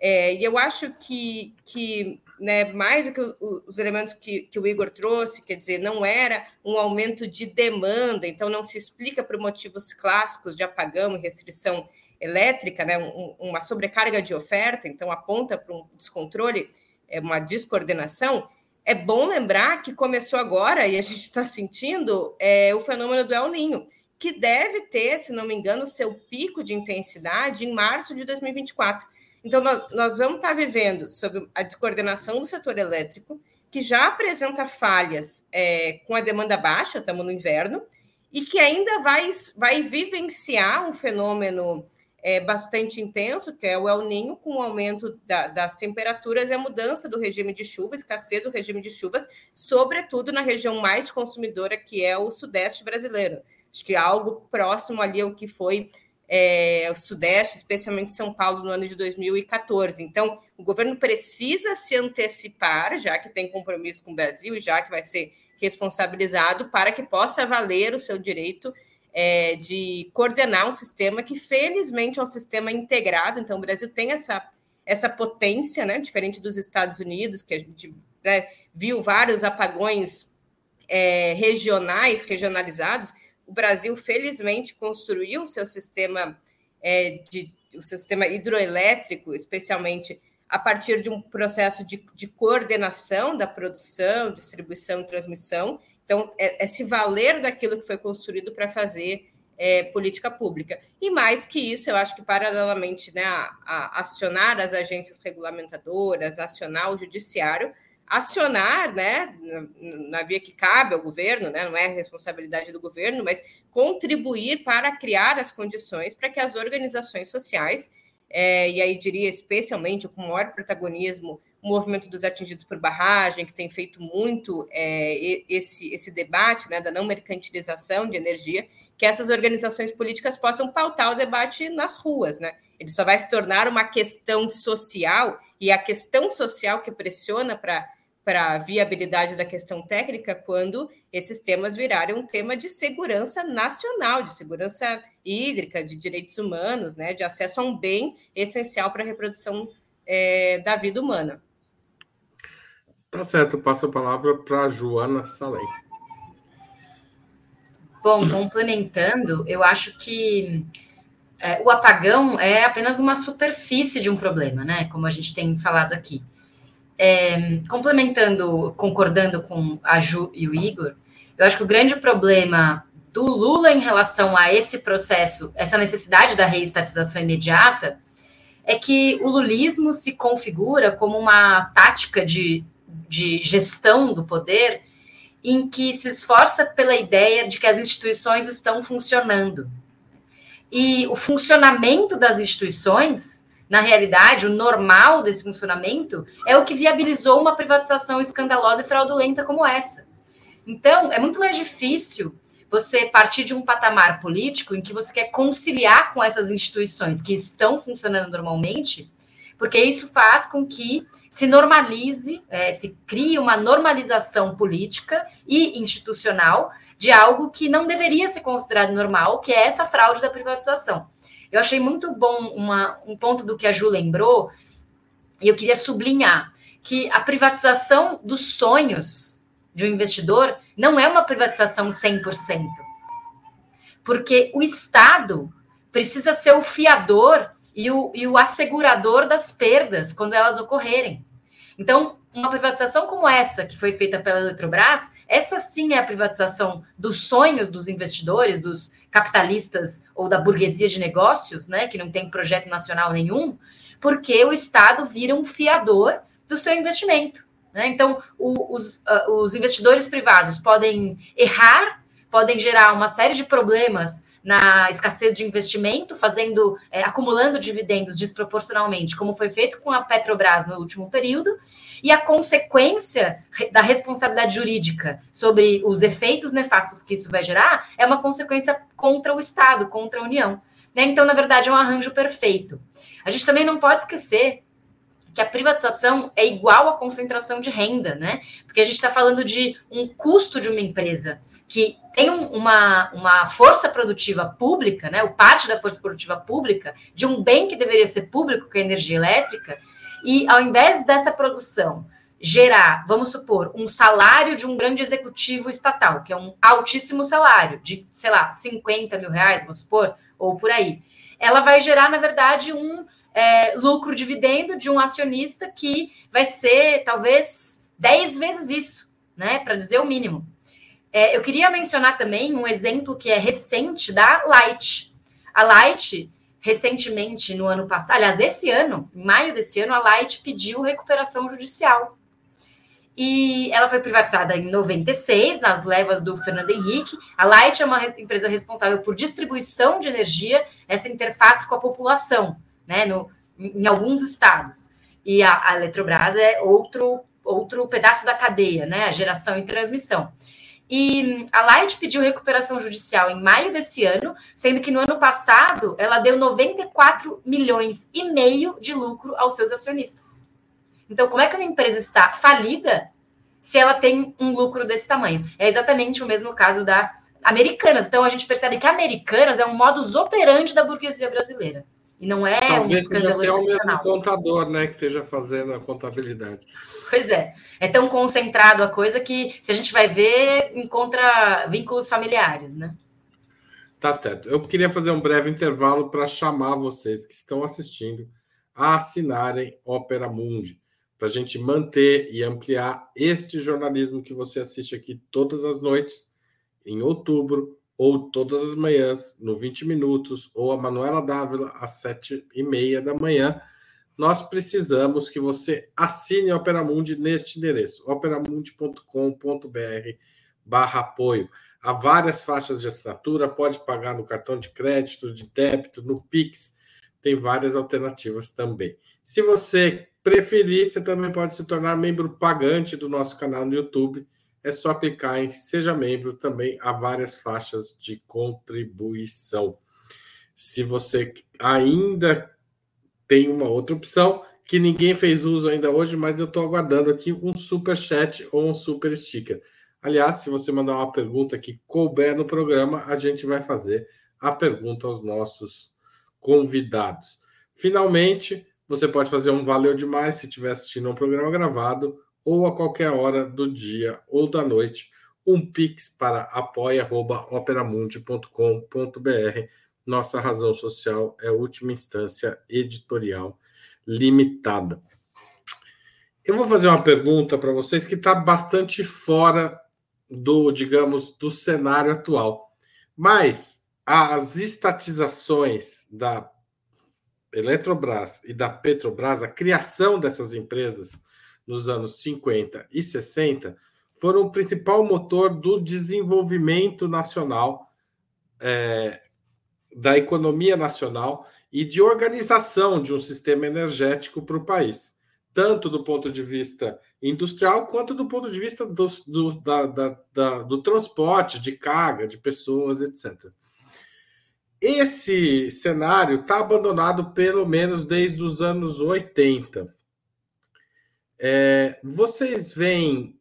É, e eu acho que, que né, mais do que os elementos que, que, o Igor trouxe, quer dizer, não era um aumento de demanda, então não se explica por motivos clássicos de apagão e restrição elétrica, né, um, uma sobrecarga de oferta, então aponta para um descontrole, é uma descoordenação. É bom lembrar que começou agora, e a gente está sentindo, é, o fenômeno do El Ninho, que deve ter, se não me engano, seu pico de intensidade em março de 2024. Então, nós vamos estar tá vivendo sob a descoordenação do setor elétrico, que já apresenta falhas é, com a demanda baixa, estamos no inverno, e que ainda vai, vai vivenciar um fenômeno é, bastante intenso, que é o El Ninho, com o aumento da, das temperaturas e a mudança do regime de chuva, escassez do regime de chuvas, sobretudo na região mais consumidora, que é o sudeste brasileiro. Acho que algo próximo ali ao que foi é, o Sudeste, especialmente São Paulo, no ano de 2014. Então, o governo precisa se antecipar, já que tem compromisso com o Brasil já que vai ser responsabilizado, para que possa valer o seu direito é, de coordenar um sistema que, felizmente, é um sistema integrado. Então, o Brasil tem essa, essa potência, né, diferente dos Estados Unidos, que a gente né, viu vários apagões é, regionais, regionalizados. O Brasil, felizmente, construiu o seu sistema é, de o seu sistema hidroelétrico, especialmente a partir de um processo de, de coordenação da produção, distribuição e transmissão, então, é, é se valer daquilo que foi construído para fazer é, política pública. E mais que isso, eu acho que, paralelamente né, a, a acionar as agências regulamentadoras, acionar o judiciário, acionar, né, na, via que cabe ao governo, né, não é responsabilidade do governo, mas contribuir para criar as condições para que as organizações sociais, é, e aí diria especialmente com maior protagonismo o movimento dos atingidos por barragem, que tem feito muito é, esse, esse debate né, da não mercantilização de energia, que essas organizações políticas possam pautar o debate nas ruas. Né? Ele só vai se tornar uma questão social, e a questão social que pressiona para para a viabilidade da questão técnica quando esses temas virarem um tema de segurança nacional, de segurança hídrica, de direitos humanos, né, de acesso a um bem essencial para a reprodução é, da vida humana. Tá certo, passo a palavra para Joana Salem. Bom, complementando, eu acho que é, o apagão é apenas uma superfície de um problema, né? Como a gente tem falado aqui. É, complementando, concordando com a Ju e o Igor, eu acho que o grande problema do Lula em relação a esse processo, essa necessidade da reestatização imediata, é que o lulismo se configura como uma tática de, de gestão do poder em que se esforça pela ideia de que as instituições estão funcionando. E o funcionamento das instituições, na realidade, o normal desse funcionamento, é o que viabilizou uma privatização escandalosa e fraudulenta como essa. Então, é muito mais difícil você partir de um patamar político em que você quer conciliar com essas instituições que estão funcionando normalmente, porque isso faz com que se normalize, é, se crie uma normalização política e institucional de algo que não deveria ser considerado normal, que é essa fraude da privatização. Eu achei muito bom uma, um ponto do que a Ju lembrou, e eu queria sublinhar que a privatização dos sonhos de um investidor não é uma privatização 100%. Porque o Estado precisa ser o fiador e o, e o assegurador das perdas quando elas ocorrerem. Então, uma privatização como essa, que foi feita pela Eletrobras, essa sim é a privatização dos sonhos dos investidores, dos capitalistas ou da burguesia de negócios, né, que não tem projeto nacional nenhum, porque o Estado vira um fiador do seu investimento. Né? Então, o, os, uh, os investidores privados podem errar, podem gerar uma série de problemas na escassez de investimento, fazendo, é, acumulando dividendos desproporcionalmente, como foi feito com a Petrobras no último período, e a consequência da responsabilidade jurídica sobre os efeitos nefastos que isso vai gerar é uma consequência contra o Estado, contra a União. Né? Então, na verdade, é um arranjo perfeito. A gente também não pode esquecer que a privatização é igual à concentração de renda, né? Porque a gente está falando de um custo de uma empresa que tem uma, uma força produtiva pública, né? O parte da força produtiva pública de um bem que deveria ser público, que é a energia elétrica, e ao invés dessa produção gerar, vamos supor, um salário de um grande executivo estatal, que é um altíssimo salário, de, sei lá, 50 mil reais, vamos supor, ou por aí, ela vai gerar, na verdade, um é, lucro dividendo de um acionista que vai ser talvez 10 vezes isso, né? Para dizer o mínimo. É, eu queria mencionar também um exemplo que é recente da Light. A Light, recentemente, no ano passado, aliás, esse ano, em maio desse ano, a Light pediu recuperação judicial. E ela foi privatizada em 96, nas levas do Fernando Henrique. A Light é uma empresa responsável por distribuição de energia, essa interface com a população né, no, em alguns estados. E a, a Eletrobras é outro, outro pedaço da cadeia, né, a geração e transmissão. E a Light pediu recuperação judicial em maio desse ano, sendo que no ano passado ela deu 94 milhões e meio de lucro aos seus acionistas. Então, como é que uma empresa está falida se ela tem um lucro desse tamanho? É exatamente o mesmo caso da Americanas. Então, a gente percebe que Americanas é um modus operandi da burguesia brasileira. E não é Talvez um escândalo seja o mesmo contador, né, que esteja fazendo a contabilidade. Pois é. É tão concentrado a coisa que, se a gente vai ver, encontra vínculos familiares, né? Tá certo. Eu queria fazer um breve intervalo para chamar vocês que estão assistindo a assinarem Opera Mundi, para a gente manter e ampliar este jornalismo que você assiste aqui todas as noites, em outubro, ou todas as manhãs, no 20 Minutos, ou a Manuela Dávila, às 7 e meia da manhã, nós precisamos que você assine a Opera Mundi neste endereço, operamundi.com.br barra apoio. Há várias faixas de assinatura, pode pagar no cartão de crédito, de débito, no Pix, tem várias alternativas também. Se você preferir, você também pode se tornar membro pagante do nosso canal no YouTube, é só clicar em Seja Membro também há várias faixas de contribuição. Se você ainda tem uma outra opção, que ninguém fez uso ainda hoje, mas eu estou aguardando aqui um super chat ou um super sticker. Aliás, se você mandar uma pergunta que couber no programa, a gente vai fazer a pergunta aos nossos convidados. Finalmente, você pode fazer um valeu demais se estiver assistindo um programa gravado ou a qualquer hora do dia ou da noite. Um pix para apoia.operamundi.com.br. Nossa razão social é última instância editorial limitada. Eu vou fazer uma pergunta para vocês que está bastante fora do, digamos, do cenário atual. Mas as estatizações da Eletrobras e da Petrobras, a criação dessas empresas nos anos 50 e 60, foram o principal motor do desenvolvimento nacional, é, da economia nacional e de organização de um sistema energético para o país, tanto do ponto de vista industrial quanto do ponto de vista do, do, da, da, da, do transporte de carga, de pessoas, etc. Esse cenário está abandonado pelo menos desde os anos 80. É, vocês veem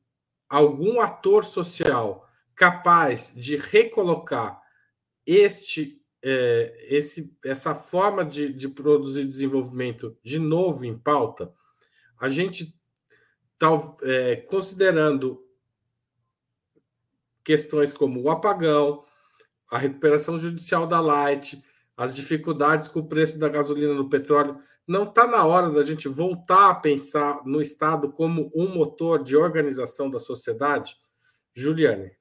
algum ator social capaz de recolocar este, é, esse, essa forma de, de produzir desenvolvimento de novo em pauta? A gente tal, é, considerando questões como o apagão, a recuperação judicial da Light, as dificuldades com o preço da gasolina no petróleo, não está na hora da gente voltar a pensar no Estado como um motor de organização da sociedade? Juliane.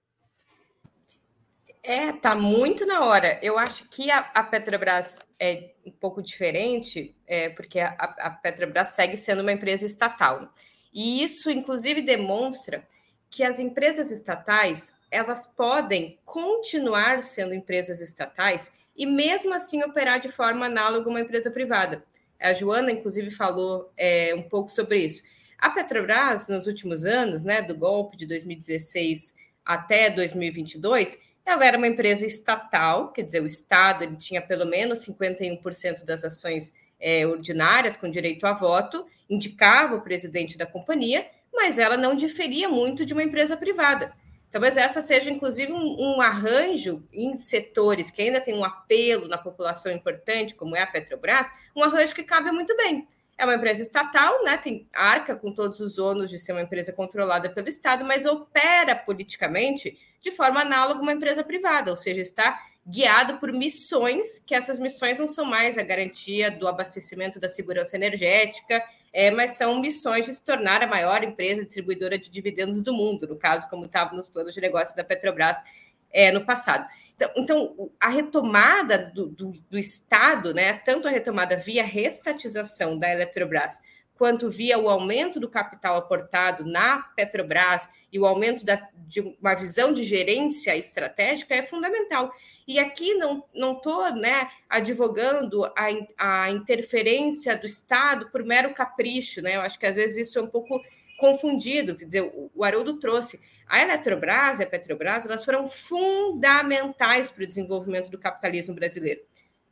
É, tá muito na hora. Eu acho que a, a Petrobras é um pouco diferente, é, porque a, a Petrobras segue sendo uma empresa estatal. E isso, inclusive, demonstra que as empresas estatais elas podem continuar sendo empresas estatais e mesmo assim operar de forma análoga a uma empresa privada. A Joana, inclusive, falou é, um pouco sobre isso. A Petrobras, nos últimos anos, né, do golpe de 2016 até 2022, ela era uma empresa estatal, quer dizer, o Estado ele tinha pelo menos 51% das ações é, ordinárias com direito a voto, indicava o presidente da companhia, mas ela não diferia muito de uma empresa privada. Talvez essa seja, inclusive, um, um, arranjo em setores que ainda tem um apelo na população importante, como é a Petrobras, um arranjo que cabe muito bem. É uma empresa estatal, né? Tem arca com todos os ônus de ser uma empresa controlada pelo Estado, mas opera politicamente de forma análoga a uma empresa privada, ou seja, está guiado por missões, que essas missões não são mais a garantia do abastecimento da segurança energética, é, mas são missões de se tornar a maior empresa distribuidora de dividendos do mundo, no caso, como estava nos planos de negócio da Petrobras é, no passado. Então, então a retomada do, do, do Estado, né, tanto a retomada via restatização da Eletrobras, quanto via o aumento do capital aportado na Petrobras e o aumento da, de uma visão de gerência estratégica é fundamental. E aqui não estou né, advogando a, a interferência do Estado por mero capricho, né? Eu acho que às vezes isso é um pouco confundido. Quer dizer, o, o Haroldo trouxe. A Eletrobras e a Petrobras elas foram fundamentais para o desenvolvimento do capitalismo brasileiro.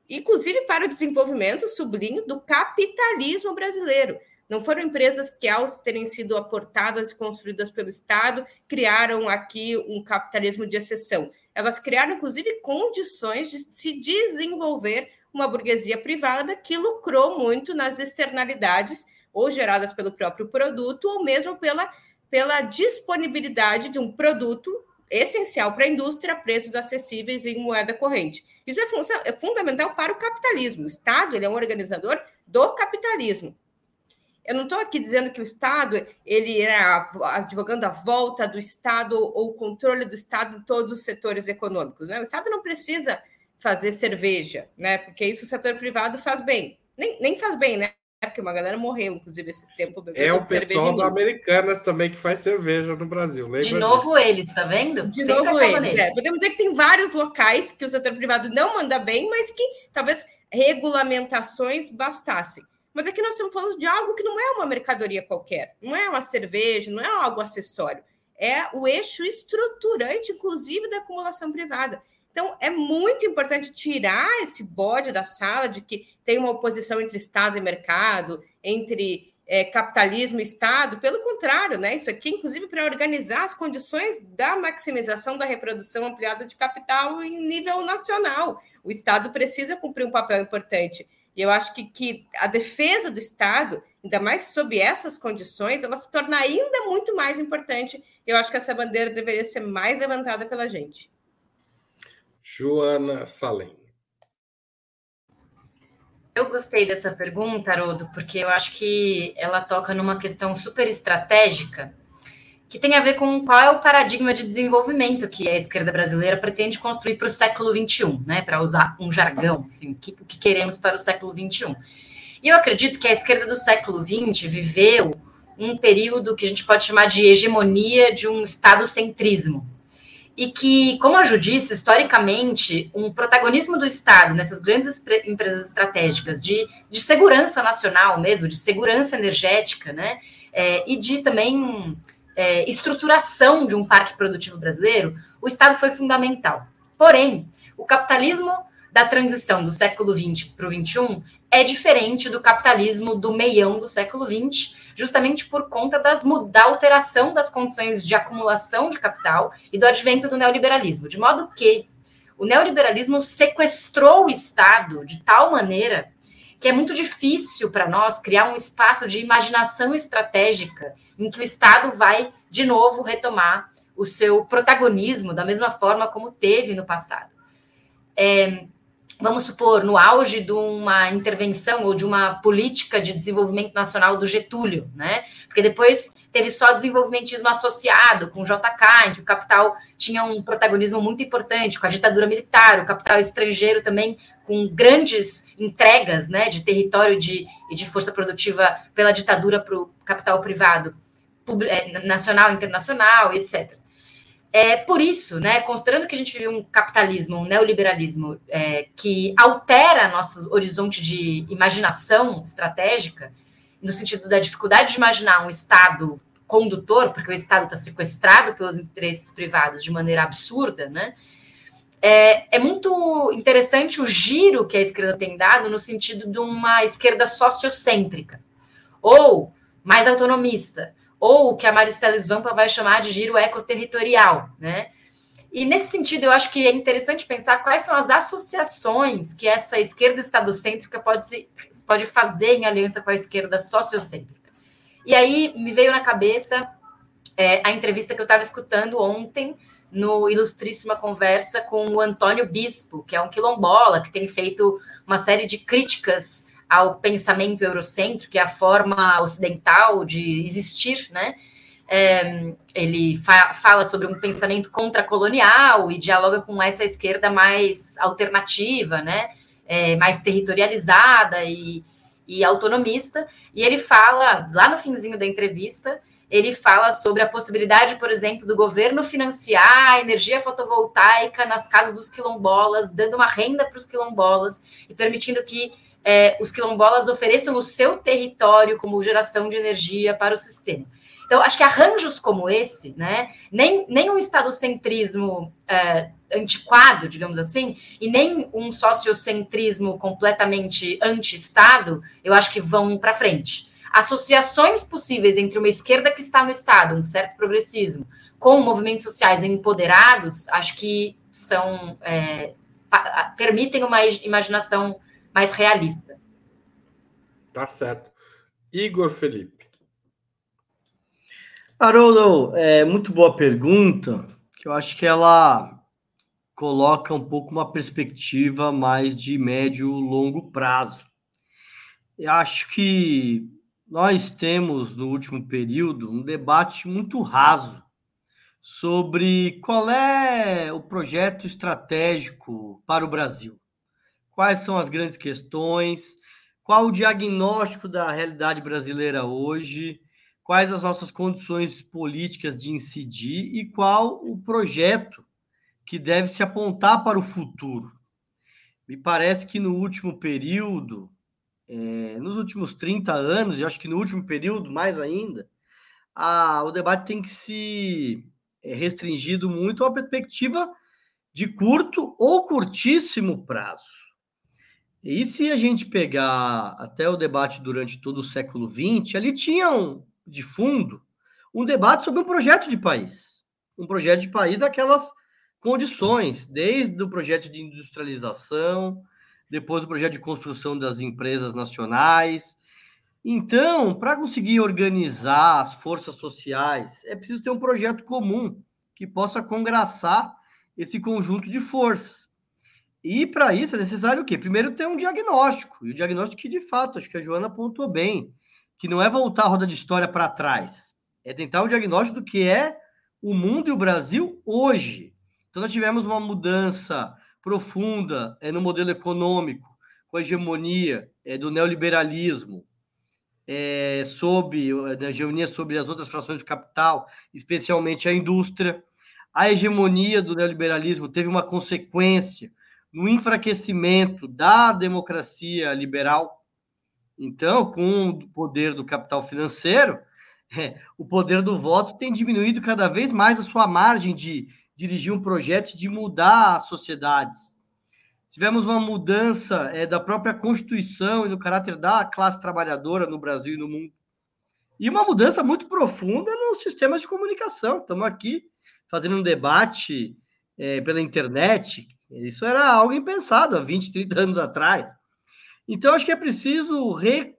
Inclusive para o desenvolvimento, sublinho, do capitalismo brasileiro não foram empresas que, ao terem sido aportadas e construídas pelo Estado, criaram aqui um capitalismo de exceção. Elas criaram, inclusive, condições de se desenvolver uma burguesia privada que lucrou muito nas externalidades, ou geradas pelo próprio produto, ou mesmo pela, pela disponibilidade de um produto essencial para a indústria, preços acessíveis em moeda corrente. Isso é, fun é fundamental para o capitalismo. O Estado ele é um organizador do capitalismo. Eu não estou aqui dizendo que o Estado ele é advogando a volta do Estado ou o controle do Estado em todos os setores econômicos. Né? O Estado não precisa fazer cerveja, né? Porque isso o setor privado faz bem. Nem, nem faz bem, né? Porque uma galera morreu, inclusive, esses tempos. É o pessoal da Americanas também que faz cerveja no Brasil. De novo disso. eles, tá vendo? De Sempre novo eles. É. Podemos dizer que tem vários locais que o setor privado não manda bem, mas que talvez regulamentações bastassem. Mas aqui nós estamos falando de algo que não é uma mercadoria qualquer, não é uma cerveja, não é algo acessório, é o eixo estruturante, inclusive, da acumulação privada. Então, é muito importante tirar esse bode da sala de que tem uma oposição entre Estado e mercado, entre é, capitalismo e Estado. Pelo contrário, né? Isso aqui, inclusive, para organizar as condições da maximização da reprodução ampliada de capital em nível nacional. O Estado precisa cumprir um papel importante E eu acho que, que a defesa do Estado, ainda mais sob essas condições, ela se torna ainda muito mais importante. Eu acho que essa bandeira deveria ser mais levantada pela gente. Joana Salem. Eu gostei dessa pergunta, Haroldo, porque eu acho que ela toca numa questão super estratégica que tem a ver com qual é o paradigma de desenvolvimento que a esquerda brasileira pretende construir para o século XXI, né? Para usar um jargão, assim, o que, que queremos para o século XXI. E eu acredito que a esquerda do século XX viveu um período que a gente pode chamar de hegemonia de um Estado-centrismo. E que, como a Ju disse, historicamente, um protagonismo do Estado nessas grandes empresas estratégicas de, de segurança nacional mesmo, de segurança energética, né? É, e de também é, estruturação de um parque produtivo brasileiro, o Estado foi fundamental. Porém, o capitalismo da transição do século XX para o XXI é diferente do capitalismo do meião do século XX, justamente por conta das, da alteração das condições de acumulação de capital e do advento do neoliberalismo. De modo que o neoliberalismo sequestrou o Estado de tal maneira que é muito difícil para nós criar um espaço de imaginação estratégica em que o Estado vai, de novo, retomar o seu protagonismo da mesma forma como teve no passado. É, vamos supor, no auge de uma intervenção ou de uma política de desenvolvimento nacional do Getúlio, né? Porque depois teve só desenvolvimentismo associado com o JK, em que o capital tinha um protagonismo muito importante, com a ditadura militar, o capital estrangeiro também com grandes entregas, né, de território de, e de força produtiva pela ditadura para o capital privado. É, nacional, internacional, etc. É, por isso, né, considerando que a gente vive um capitalismo, um neoliberalismo é, que altera nosso horizonte de imaginação estratégica, no sentido da dificuldade de imaginar um Estado condutor, porque o Estado está sequestrado pelos interesses privados de maneira absurda, né? É, é, muito interessante o giro que a esquerda tem dado no sentido de uma esquerda sociocêntrica, ou mais autonomista, ou o que a Maristela Svampa vai chamar de giro ecoterritorial, né? E nesse sentido, eu acho que é interessante pensar quais são as associações que essa esquerda estadocêntrica pode, se, pode fazer em aliança com a esquerda sociocêntrica. E aí me veio na cabeça é, a entrevista que eu estava escutando ontem no Ilustríssima Conversa com o Antônio Bispo, que é um quilombola, que tem feito uma série de críticas ao pensamento eurocêntrico, que é a forma ocidental de existir, né? É, ele fa fala sobre um pensamento contracolonial e dialoga com essa esquerda mais alternativa, né? É, mais territorializada e, e autonomista. E ele fala, lá no finzinho da entrevista, ele fala sobre a possibilidade, por exemplo, do governo financiar a energia fotovoltaica nas casas dos quilombolas, dando uma renda para os quilombolas e permitindo que é, os quilombolas ofereçam o seu território como geração de energia para o sistema. Então, acho que arranjos como esse, né, nem, nem um estadocentrismo é, antiquado, digamos assim, e nem um sociocentrismo completamente anti-Estado, eu acho que vão para frente. Associações possíveis entre uma esquerda que está no Estado, um certo progressismo, com movimentos sociais empoderados, acho que são é, permitem uma imaginação mais realista. Tá certo. Igor Felipe. Haroldo, é muito boa pergunta, que eu acho que ela coloca um pouco uma perspectiva mais de médio longo prazo. Eu acho que nós temos no último período um debate muito raso sobre qual é o projeto estratégico para o Brasil quais são as grandes questões, qual o diagnóstico da realidade brasileira hoje, quais as nossas condições políticas de incidir e qual o projeto que deve se apontar para o futuro. Me parece que no último período, é, nos últimos 30 anos, e acho que no último período mais ainda, a, o debate tem que se é, restringido muito a uma perspectiva de curto ou curtíssimo prazo. E se a gente pegar até o debate durante todo o século XX, ali tinha um, de fundo um debate sobre um projeto de país. Um projeto de país daquelas condições, desde o projeto de industrialização, depois o projeto de construção das empresas nacionais. Então, para conseguir organizar as forças sociais, é preciso ter um projeto comum que possa congraçar esse conjunto de forças. E para isso é necessário o quê? Primeiro ter um diagnóstico, e o diagnóstico que de fato, acho que a Joana apontou bem, que não é voltar a roda de história para trás, é tentar o diagnóstico do que é o mundo e o Brasil hoje. Então, nós tivemos uma mudança profunda é, no modelo econômico, com a hegemonia é, do neoliberalismo, é, sobre a hegemonia sobre as outras frações do capital, especialmente a indústria. A hegemonia do neoliberalismo teve uma consequência no enfraquecimento da democracia liberal. Então, com o poder do capital financeiro, é, o poder do voto tem diminuído cada vez mais a sua margem de dirigir um projeto de mudar as sociedades. Tivemos uma mudança é, da própria Constituição e do caráter da classe trabalhadora no Brasil e no mundo. E uma mudança muito profunda nos sistemas de comunicação. Estamos aqui fazendo um debate é, pela internet. Isso era algo impensado há 20, 30 anos atrás. Então, acho que é preciso re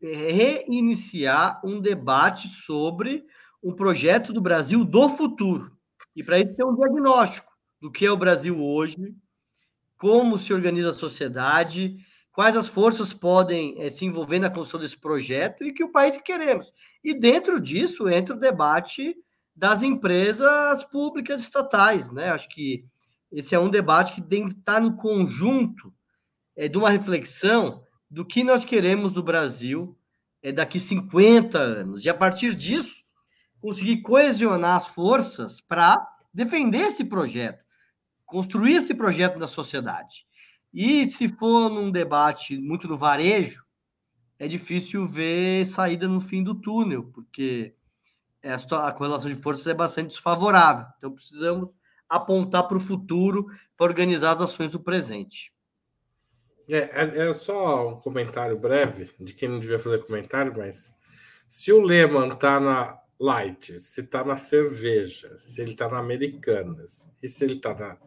reiniciar um debate sobre um projeto do Brasil do futuro. E para isso ter um diagnóstico do que é o Brasil hoje, como se organiza a sociedade, quais as forças podem é, se envolver na construção desse projeto e que o país que queremos. E dentro disso entra o debate das empresas públicas estatais, né? Acho que esse é um debate que tem que estar no conjunto é, de uma reflexão do que nós queremos do Brasil é, daqui 50 anos. E a partir disso, conseguir coesionar as forças para defender esse projeto, construir esse projeto da sociedade. E se for num debate muito no varejo, é difícil ver saída no fim do túnel, porque a correlação de forças é bastante desfavorável. Então, precisamos apontar para o futuro para organizar as ações do presente. É, é, é, só um comentário breve de quem não devia fazer comentário, mas se o Lehman está na Light, se está na cerveja, se ele está na Americanas e se ele está na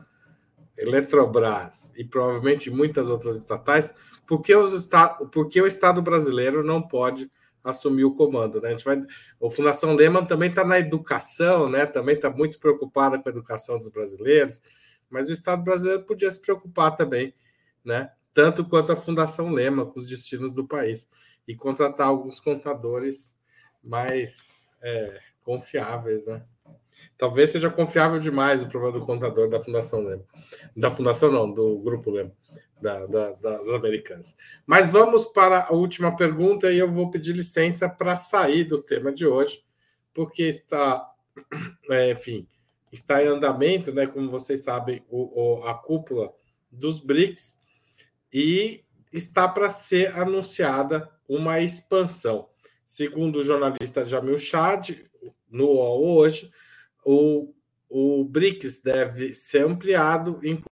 Eletrobras e provavelmente muitas outras estatais, por que, os por que o Estado brasileiro não pode assumir o comando? Né? A gente vai, a Fundação Lehman também está na educação, né? também está muito preocupada com a educação dos brasileiros, mas o Estado brasileiro podia se preocupar também, né? tanto quanto a Fundação Lema, com os destinos do país, e contratar alguns contadores mais é, confiáveis, né? Talvez seja confiável demais o problema do contador da Fundação Lema. Da Fundação, não, do Grupo Lema, da, da, das americanas. Mas vamos para a última pergunta e eu vou pedir licença para sair do tema de hoje, porque está, é, enfim, está em andamento, né? Como vocês sabem, o, o a cúpula dos BRICS e está para ser anunciada uma expansão. Segundo o jornalista Jamil Chad, no UOL hoje, o, o BRICS deve ser ampliado, incluindo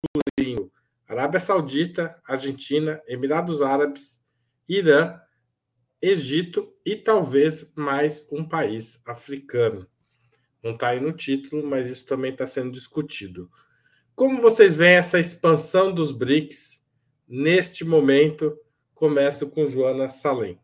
Arábia Saudita, Argentina, Emirados Árabes, Irã, Egito e talvez mais um país africano. Não está aí no título, mas isso também está sendo discutido. Como vocês veem essa expansão dos BRICS neste momento. Começo com Joana Salem.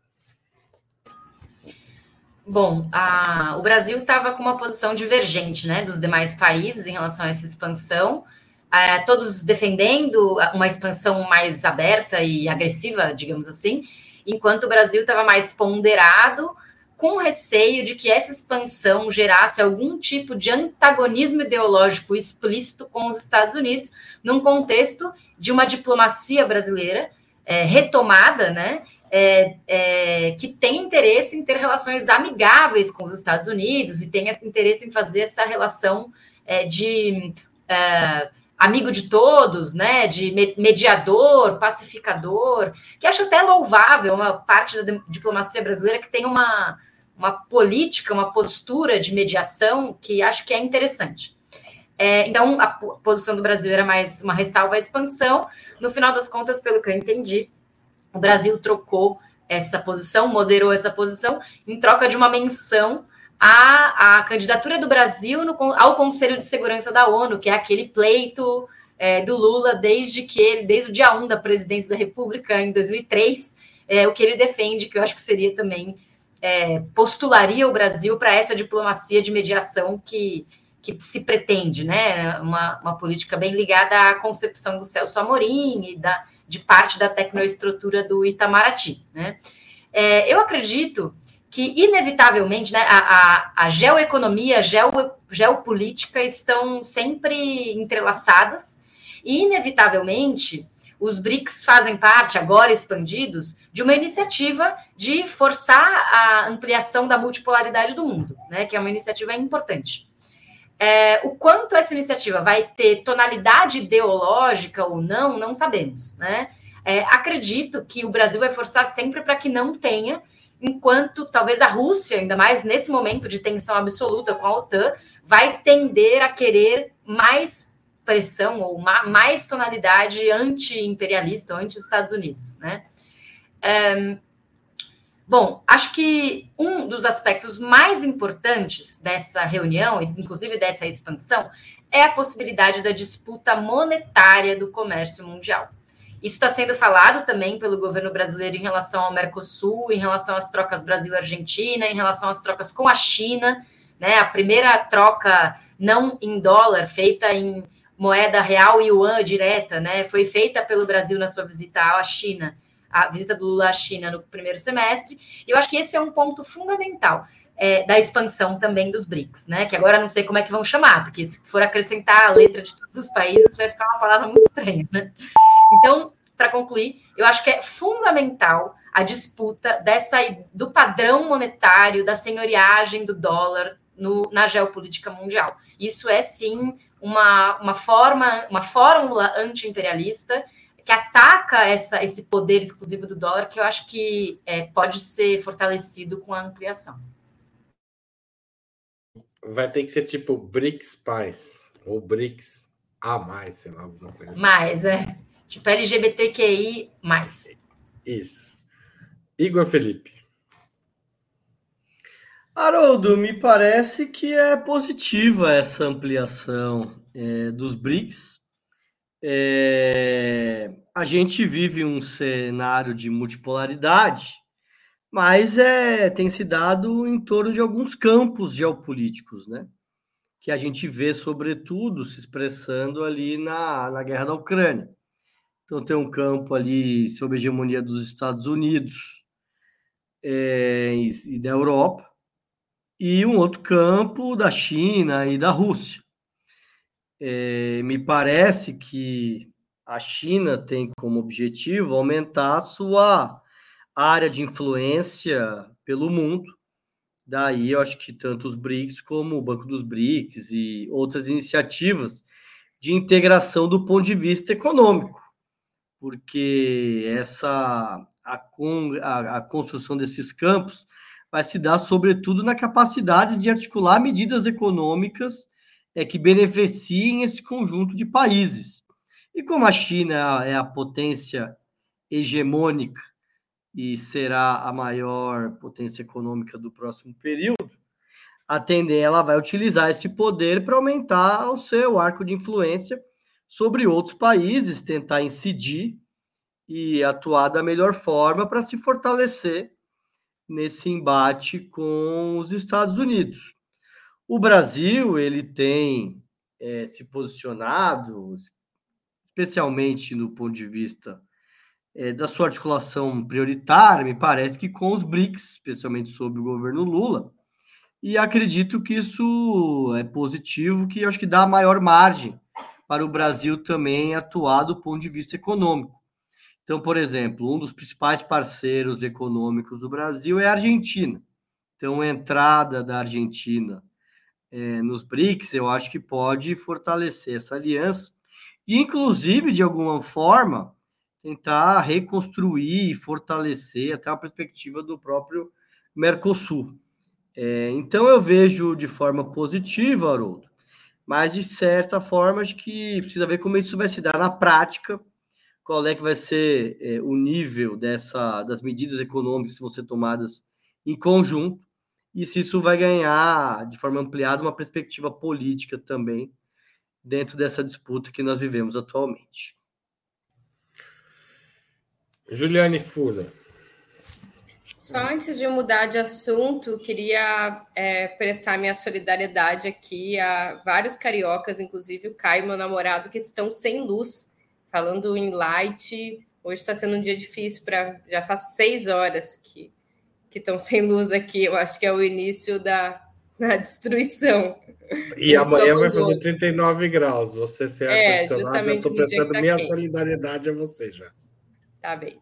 Bom, a, o Brasil estava com uma posição divergente né, dos demais países em relação a essa expansão, é, todos defendendo uma expansão mais aberta e agressiva, digamos assim, enquanto o Brasil estava mais ponderado, com receio de que essa expansão gerasse algum tipo de antagonismo ideológico explícito com os Estados Unidos, num contexto de uma diplomacia brasileira é, retomada, né? É, é, que tem interesse em ter relações amigáveis com os Estados Unidos e tem esse interesse em fazer essa relação é, de é, amigo de todos, né? De mediador, pacificador, que acho até louvável uma parte da diplomacia brasileira que tem uma, uma política, uma postura de mediação que acho que é interessante. É, então, a posição do Brasil era mais uma ressalva à expansão. No final das contas, pelo que eu entendi, o Brasil trocou essa posição, moderou essa posição, em troca de uma menção à, à candidatura do Brasil no, ao Conselho de Segurança da ONU, que é aquele pleito é, do Lula desde que ele, desde o dia 1 da presidência da República, em 2003, é, o que ele defende, que eu acho que seria também, é, postularia o Brasil para essa diplomacia de mediação que, que se pretende, né? Uma, uma política bem ligada à concepção do Celso Amorim e da, de parte da tecnoestrutura do Itamaraty, né? É, eu acredito que, inevitavelmente, né, a, a, a geoeconomia, a geo, geopolítica estão sempre entrelaçadas e, inevitavelmente, os BRICS fazem parte, agora expandidos, de uma iniciativa de forçar a ampliação da multipolaridade do mundo, né, que é uma iniciativa importante. É, o quanto essa iniciativa vai ter tonalidade ideológica ou não, não sabemos. Né? É, acredito que o Brasil vai forçar sempre para que não tenha, enquanto talvez a Rússia, ainda mais nesse momento de tensão absoluta com a OTAN, vai tender a querer mais pressão ou mais tonalidade anti-imperialista, anti-Estados Unidos, né? Um, bom, acho que um dos aspectos mais importantes dessa reunião, inclusive dessa expansão, é a possibilidade da disputa monetária do comércio mundial. Isso está sendo falado também pelo governo brasileiro em relação ao Mercosul, em relação às trocas Brasil-Argentina, em relação às trocas com a China, né? A primeira troca não em dólar, feita em moeda real e yuan direta, né? Foi feita pelo Brasil na sua visita à China, a visita do Lula à China no primeiro semestre. E eu acho que esse é um ponto fundamental. É, da expansão também dos BRICS, né? Que agora não sei como é que vão chamar, porque se for acrescentar a letra de todos os países, vai ficar uma palavra muito estranha, né? Então, para concluir, eu acho que é fundamental a disputa dessa do padrão monetário, da senhoriagem do dólar no, na geopolítica mundial. Isso é sim uma, uma forma, uma fórmula anti-imperialista que ataca essa, esse poder exclusivo do dólar, que eu acho que é, pode ser fortalecido com a ampliação. Vai ter que ser tipo BRICS Paz, ou BRICS A mais, sei lá, alguma coisa assim. Mais, é. Tipo LGBTQI. Isso. Igor Felipe. Haroldo, me parece que é positiva essa ampliação é, dos BRICS. É, a gente vive um cenário de multipolaridade, mas é, tem se dado em torno de alguns campos geopolíticos, né? Que a gente vê, sobretudo, se expressando ali na, na guerra da Ucrânia. Então, tem um campo ali sob a hegemonia dos Estados Unidos é, e, da Europa, e um outro campo da China e da Rússia. É, me parece que a China tem como objetivo aumentar a sua área de influência pelo mundo. Daí, eu acho que tanto os BRICS como o Banco dos BRICS e outras iniciativas de integração do ponto de vista econômico porque essa a, a, construção desses campos vai se dar sobretudo na capacidade de articular medidas econômicas é, que beneficiem esse conjunto de países. E como a China é a potência hegemônica e será a maior potência econômica do próximo período, a ela vai utilizar esse poder para aumentar o seu arco de influência sobre outros países, tentar incidir e atuar da melhor forma para se fortalecer nesse embate com os Estados Unidos. O Brasil ele tem é, se posicionado, especialmente no ponto de vista é, da sua articulação prioritária, me parece que com os BRICS, especialmente sob o governo Lula, e acredito que isso é positivo, que acho que dá maior margem para o Brasil também atuar do ponto de vista econômico. Então, por exemplo, um dos principais parceiros econômicos do Brasil é a Argentina. Então, a entrada da Argentina é, nos BRICS, eu acho que pode fortalecer essa aliança e, inclusive, de alguma forma, tentar reconstruir e fortalecer até a perspectiva do próprio Mercosul. É, então, eu vejo de forma positiva, Haroldo, mas de certa forma acho que precisa ver como isso vai se dar na prática, qual é que vai ser é, o nível dessa das medidas econômicas que vão ser tomadas em conjunto e se isso vai ganhar de forma ampliada uma perspectiva política também dentro dessa disputa que nós vivemos atualmente. Juliane Fura. Só antes de mudar de assunto, queria é, prestar minha solidariedade aqui a vários cariocas, inclusive o Caio, meu namorado, que estão sem luz, falando em light. Hoje está sendo um dia difícil para. Já faz seis horas que, que estão sem luz aqui. Eu acho que é o início da, da destruição. E amanhã vai fazer 39 graus. Você ser é, ar-condicionado, eu estou prestando tá minha quente. solidariedade a você já. Tá bem.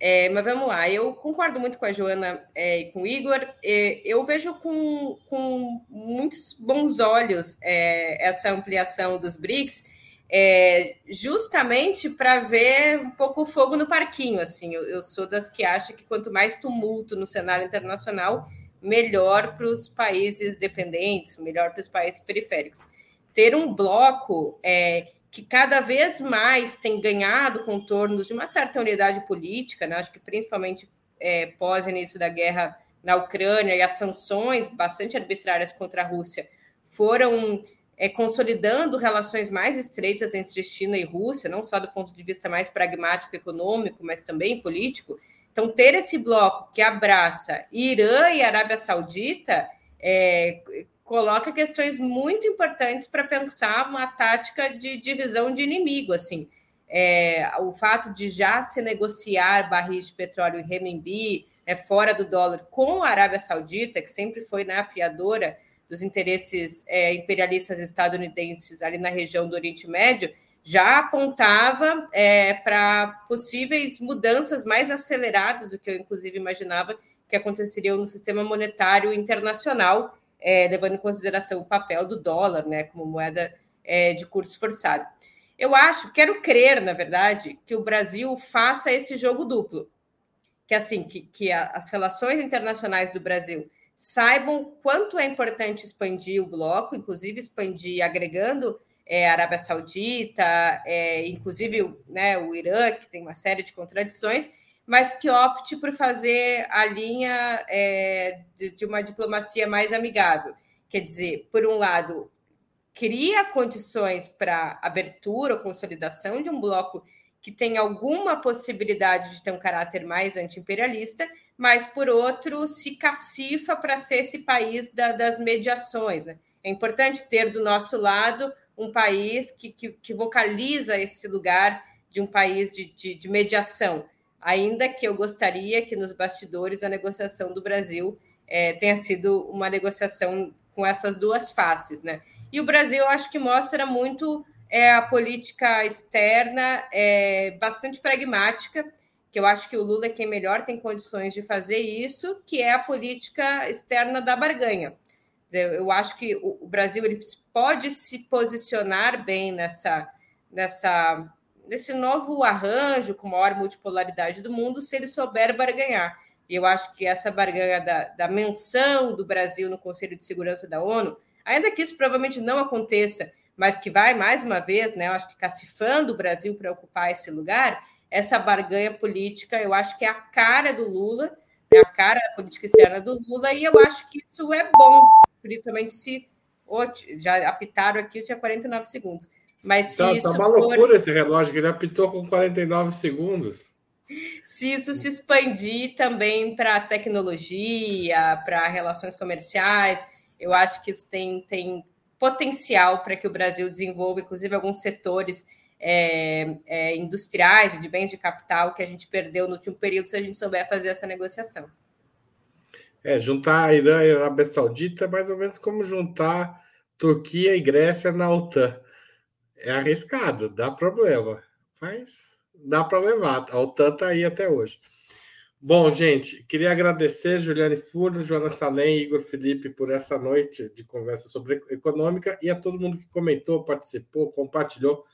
É, mas vamos lá, eu concordo muito com a Joana é, e com o Igor. É, eu vejo com, com muitos bons olhos é, essa ampliação dos BRICS, é, justamente para ver um pouco o fogo no parquinho. Assim, eu, eu sou das que acham que quanto mais tumulto no cenário internacional, melhor para os países dependentes, melhor para os países periféricos. Ter um bloco é, que cada vez mais tem ganhado contornos de uma certa unidade política, né? acho que principalmente é, pós início da guerra na Ucrânia e as sanções bastante arbitrárias contra a Rússia foram é, consolidando relações mais estreitas entre China e Rússia, não só do ponto de vista mais pragmático econômico, mas também político. Então, ter esse bloco que abraça Irã e Arábia Saudita é, coloca questões muito importantes para pensar uma tática de divisão de inimigo, assim. É, o fato de já se negociar barris de petróleo em renminbi, é, fora do dólar, com a Arábia Saudita, que sempre foi né, afiadora dos interesses é, imperialistas estadunidenses ali na região do Oriente Médio, já apontava é, para possíveis mudanças mais aceleradas do que eu, inclusive, imaginava que aconteceriam no sistema monetário internacional, é, levando em consideração o papel do dólar né, como moeda é, de curso forçado. Eu acho, quero crer, na verdade, que o Brasil faça esse jogo duplo. Que assim, que, que a, as relações internacionais do Brasil saibam quanto é importante expandir o bloco, inclusive expandir agregando é, a Arábia Saudita, é, inclusive né, o Irã, que tem uma série de contradições, mas que opte por fazer a linha é, de, de uma diplomacia mais amigável. Quer dizer, por um lado, cria condições para abertura ou consolidação de um bloco que tem alguma possibilidade de ter um caráter mais anti-imperialista, mas, por outro, se cacifa para ser esse país da, das mediações. Né? É importante ter do nosso lado um país que, que, que vocaliza esse lugar de um país de, de, de mediação ainda que eu gostaria que nos bastidores a negociação do Brasil é, tenha sido uma negociação com essas duas faces, né? E o Brasil, eu acho que mostra muito é, a política externa é, bastante pragmática, que eu acho que o Lula é quem melhor tem condições de fazer isso, que é a política externa da barganha. Eu acho que o Brasil ele pode se posicionar bem nessa, nessa nesse novo arranjo com maior multipolaridade do mundo se ele souber barganhar. E eu acho que essa barganha da, da menção do Brasil no Conselho de Segurança da ONU, ainda que isso provavelmente não aconteça, mas que vai mais uma vez, né, eu acho que cacifando o Brasil para ocupar esse lugar, essa barganha política, eu acho que é a cara do Lula, é a cara da política externa do Lula, e eu acho que isso é bom, principalmente se. já apitaram aqui, eu tinha 49 segundos mas se tá, isso tá uma for... loucura esse relógio, que ele apitou com 49 segundos. Se isso se expandir também para tecnologia, para relações comerciais, eu acho que isso tem, tem potencial para que o Brasil desenvolva, inclusive, alguns setores é, é, industriais e de bens de capital que a gente perdeu no último período se a gente souber fazer essa negociação. É, juntar a Irã e a Arábia Saudita é mais ou menos como juntar Turquia e Grécia na OTAN é arriscado, dá problema, mas dá para levar. A OTAN está aí até hoje. Bom, gente, queria agradecer Juliane Furo, Joana Salem e Igor Felipe por essa noite de conversa sobre econômica e a todo mundo que comentou, participou, compartilhou.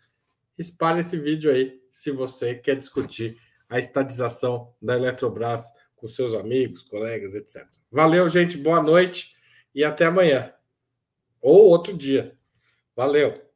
Espalhe esse vídeo aí se você quer discutir a estatização da Eletrobras com seus amigos, colegas, etc. Valeu, gente, boa noite e até amanhã. Ou outro dia. Valeu.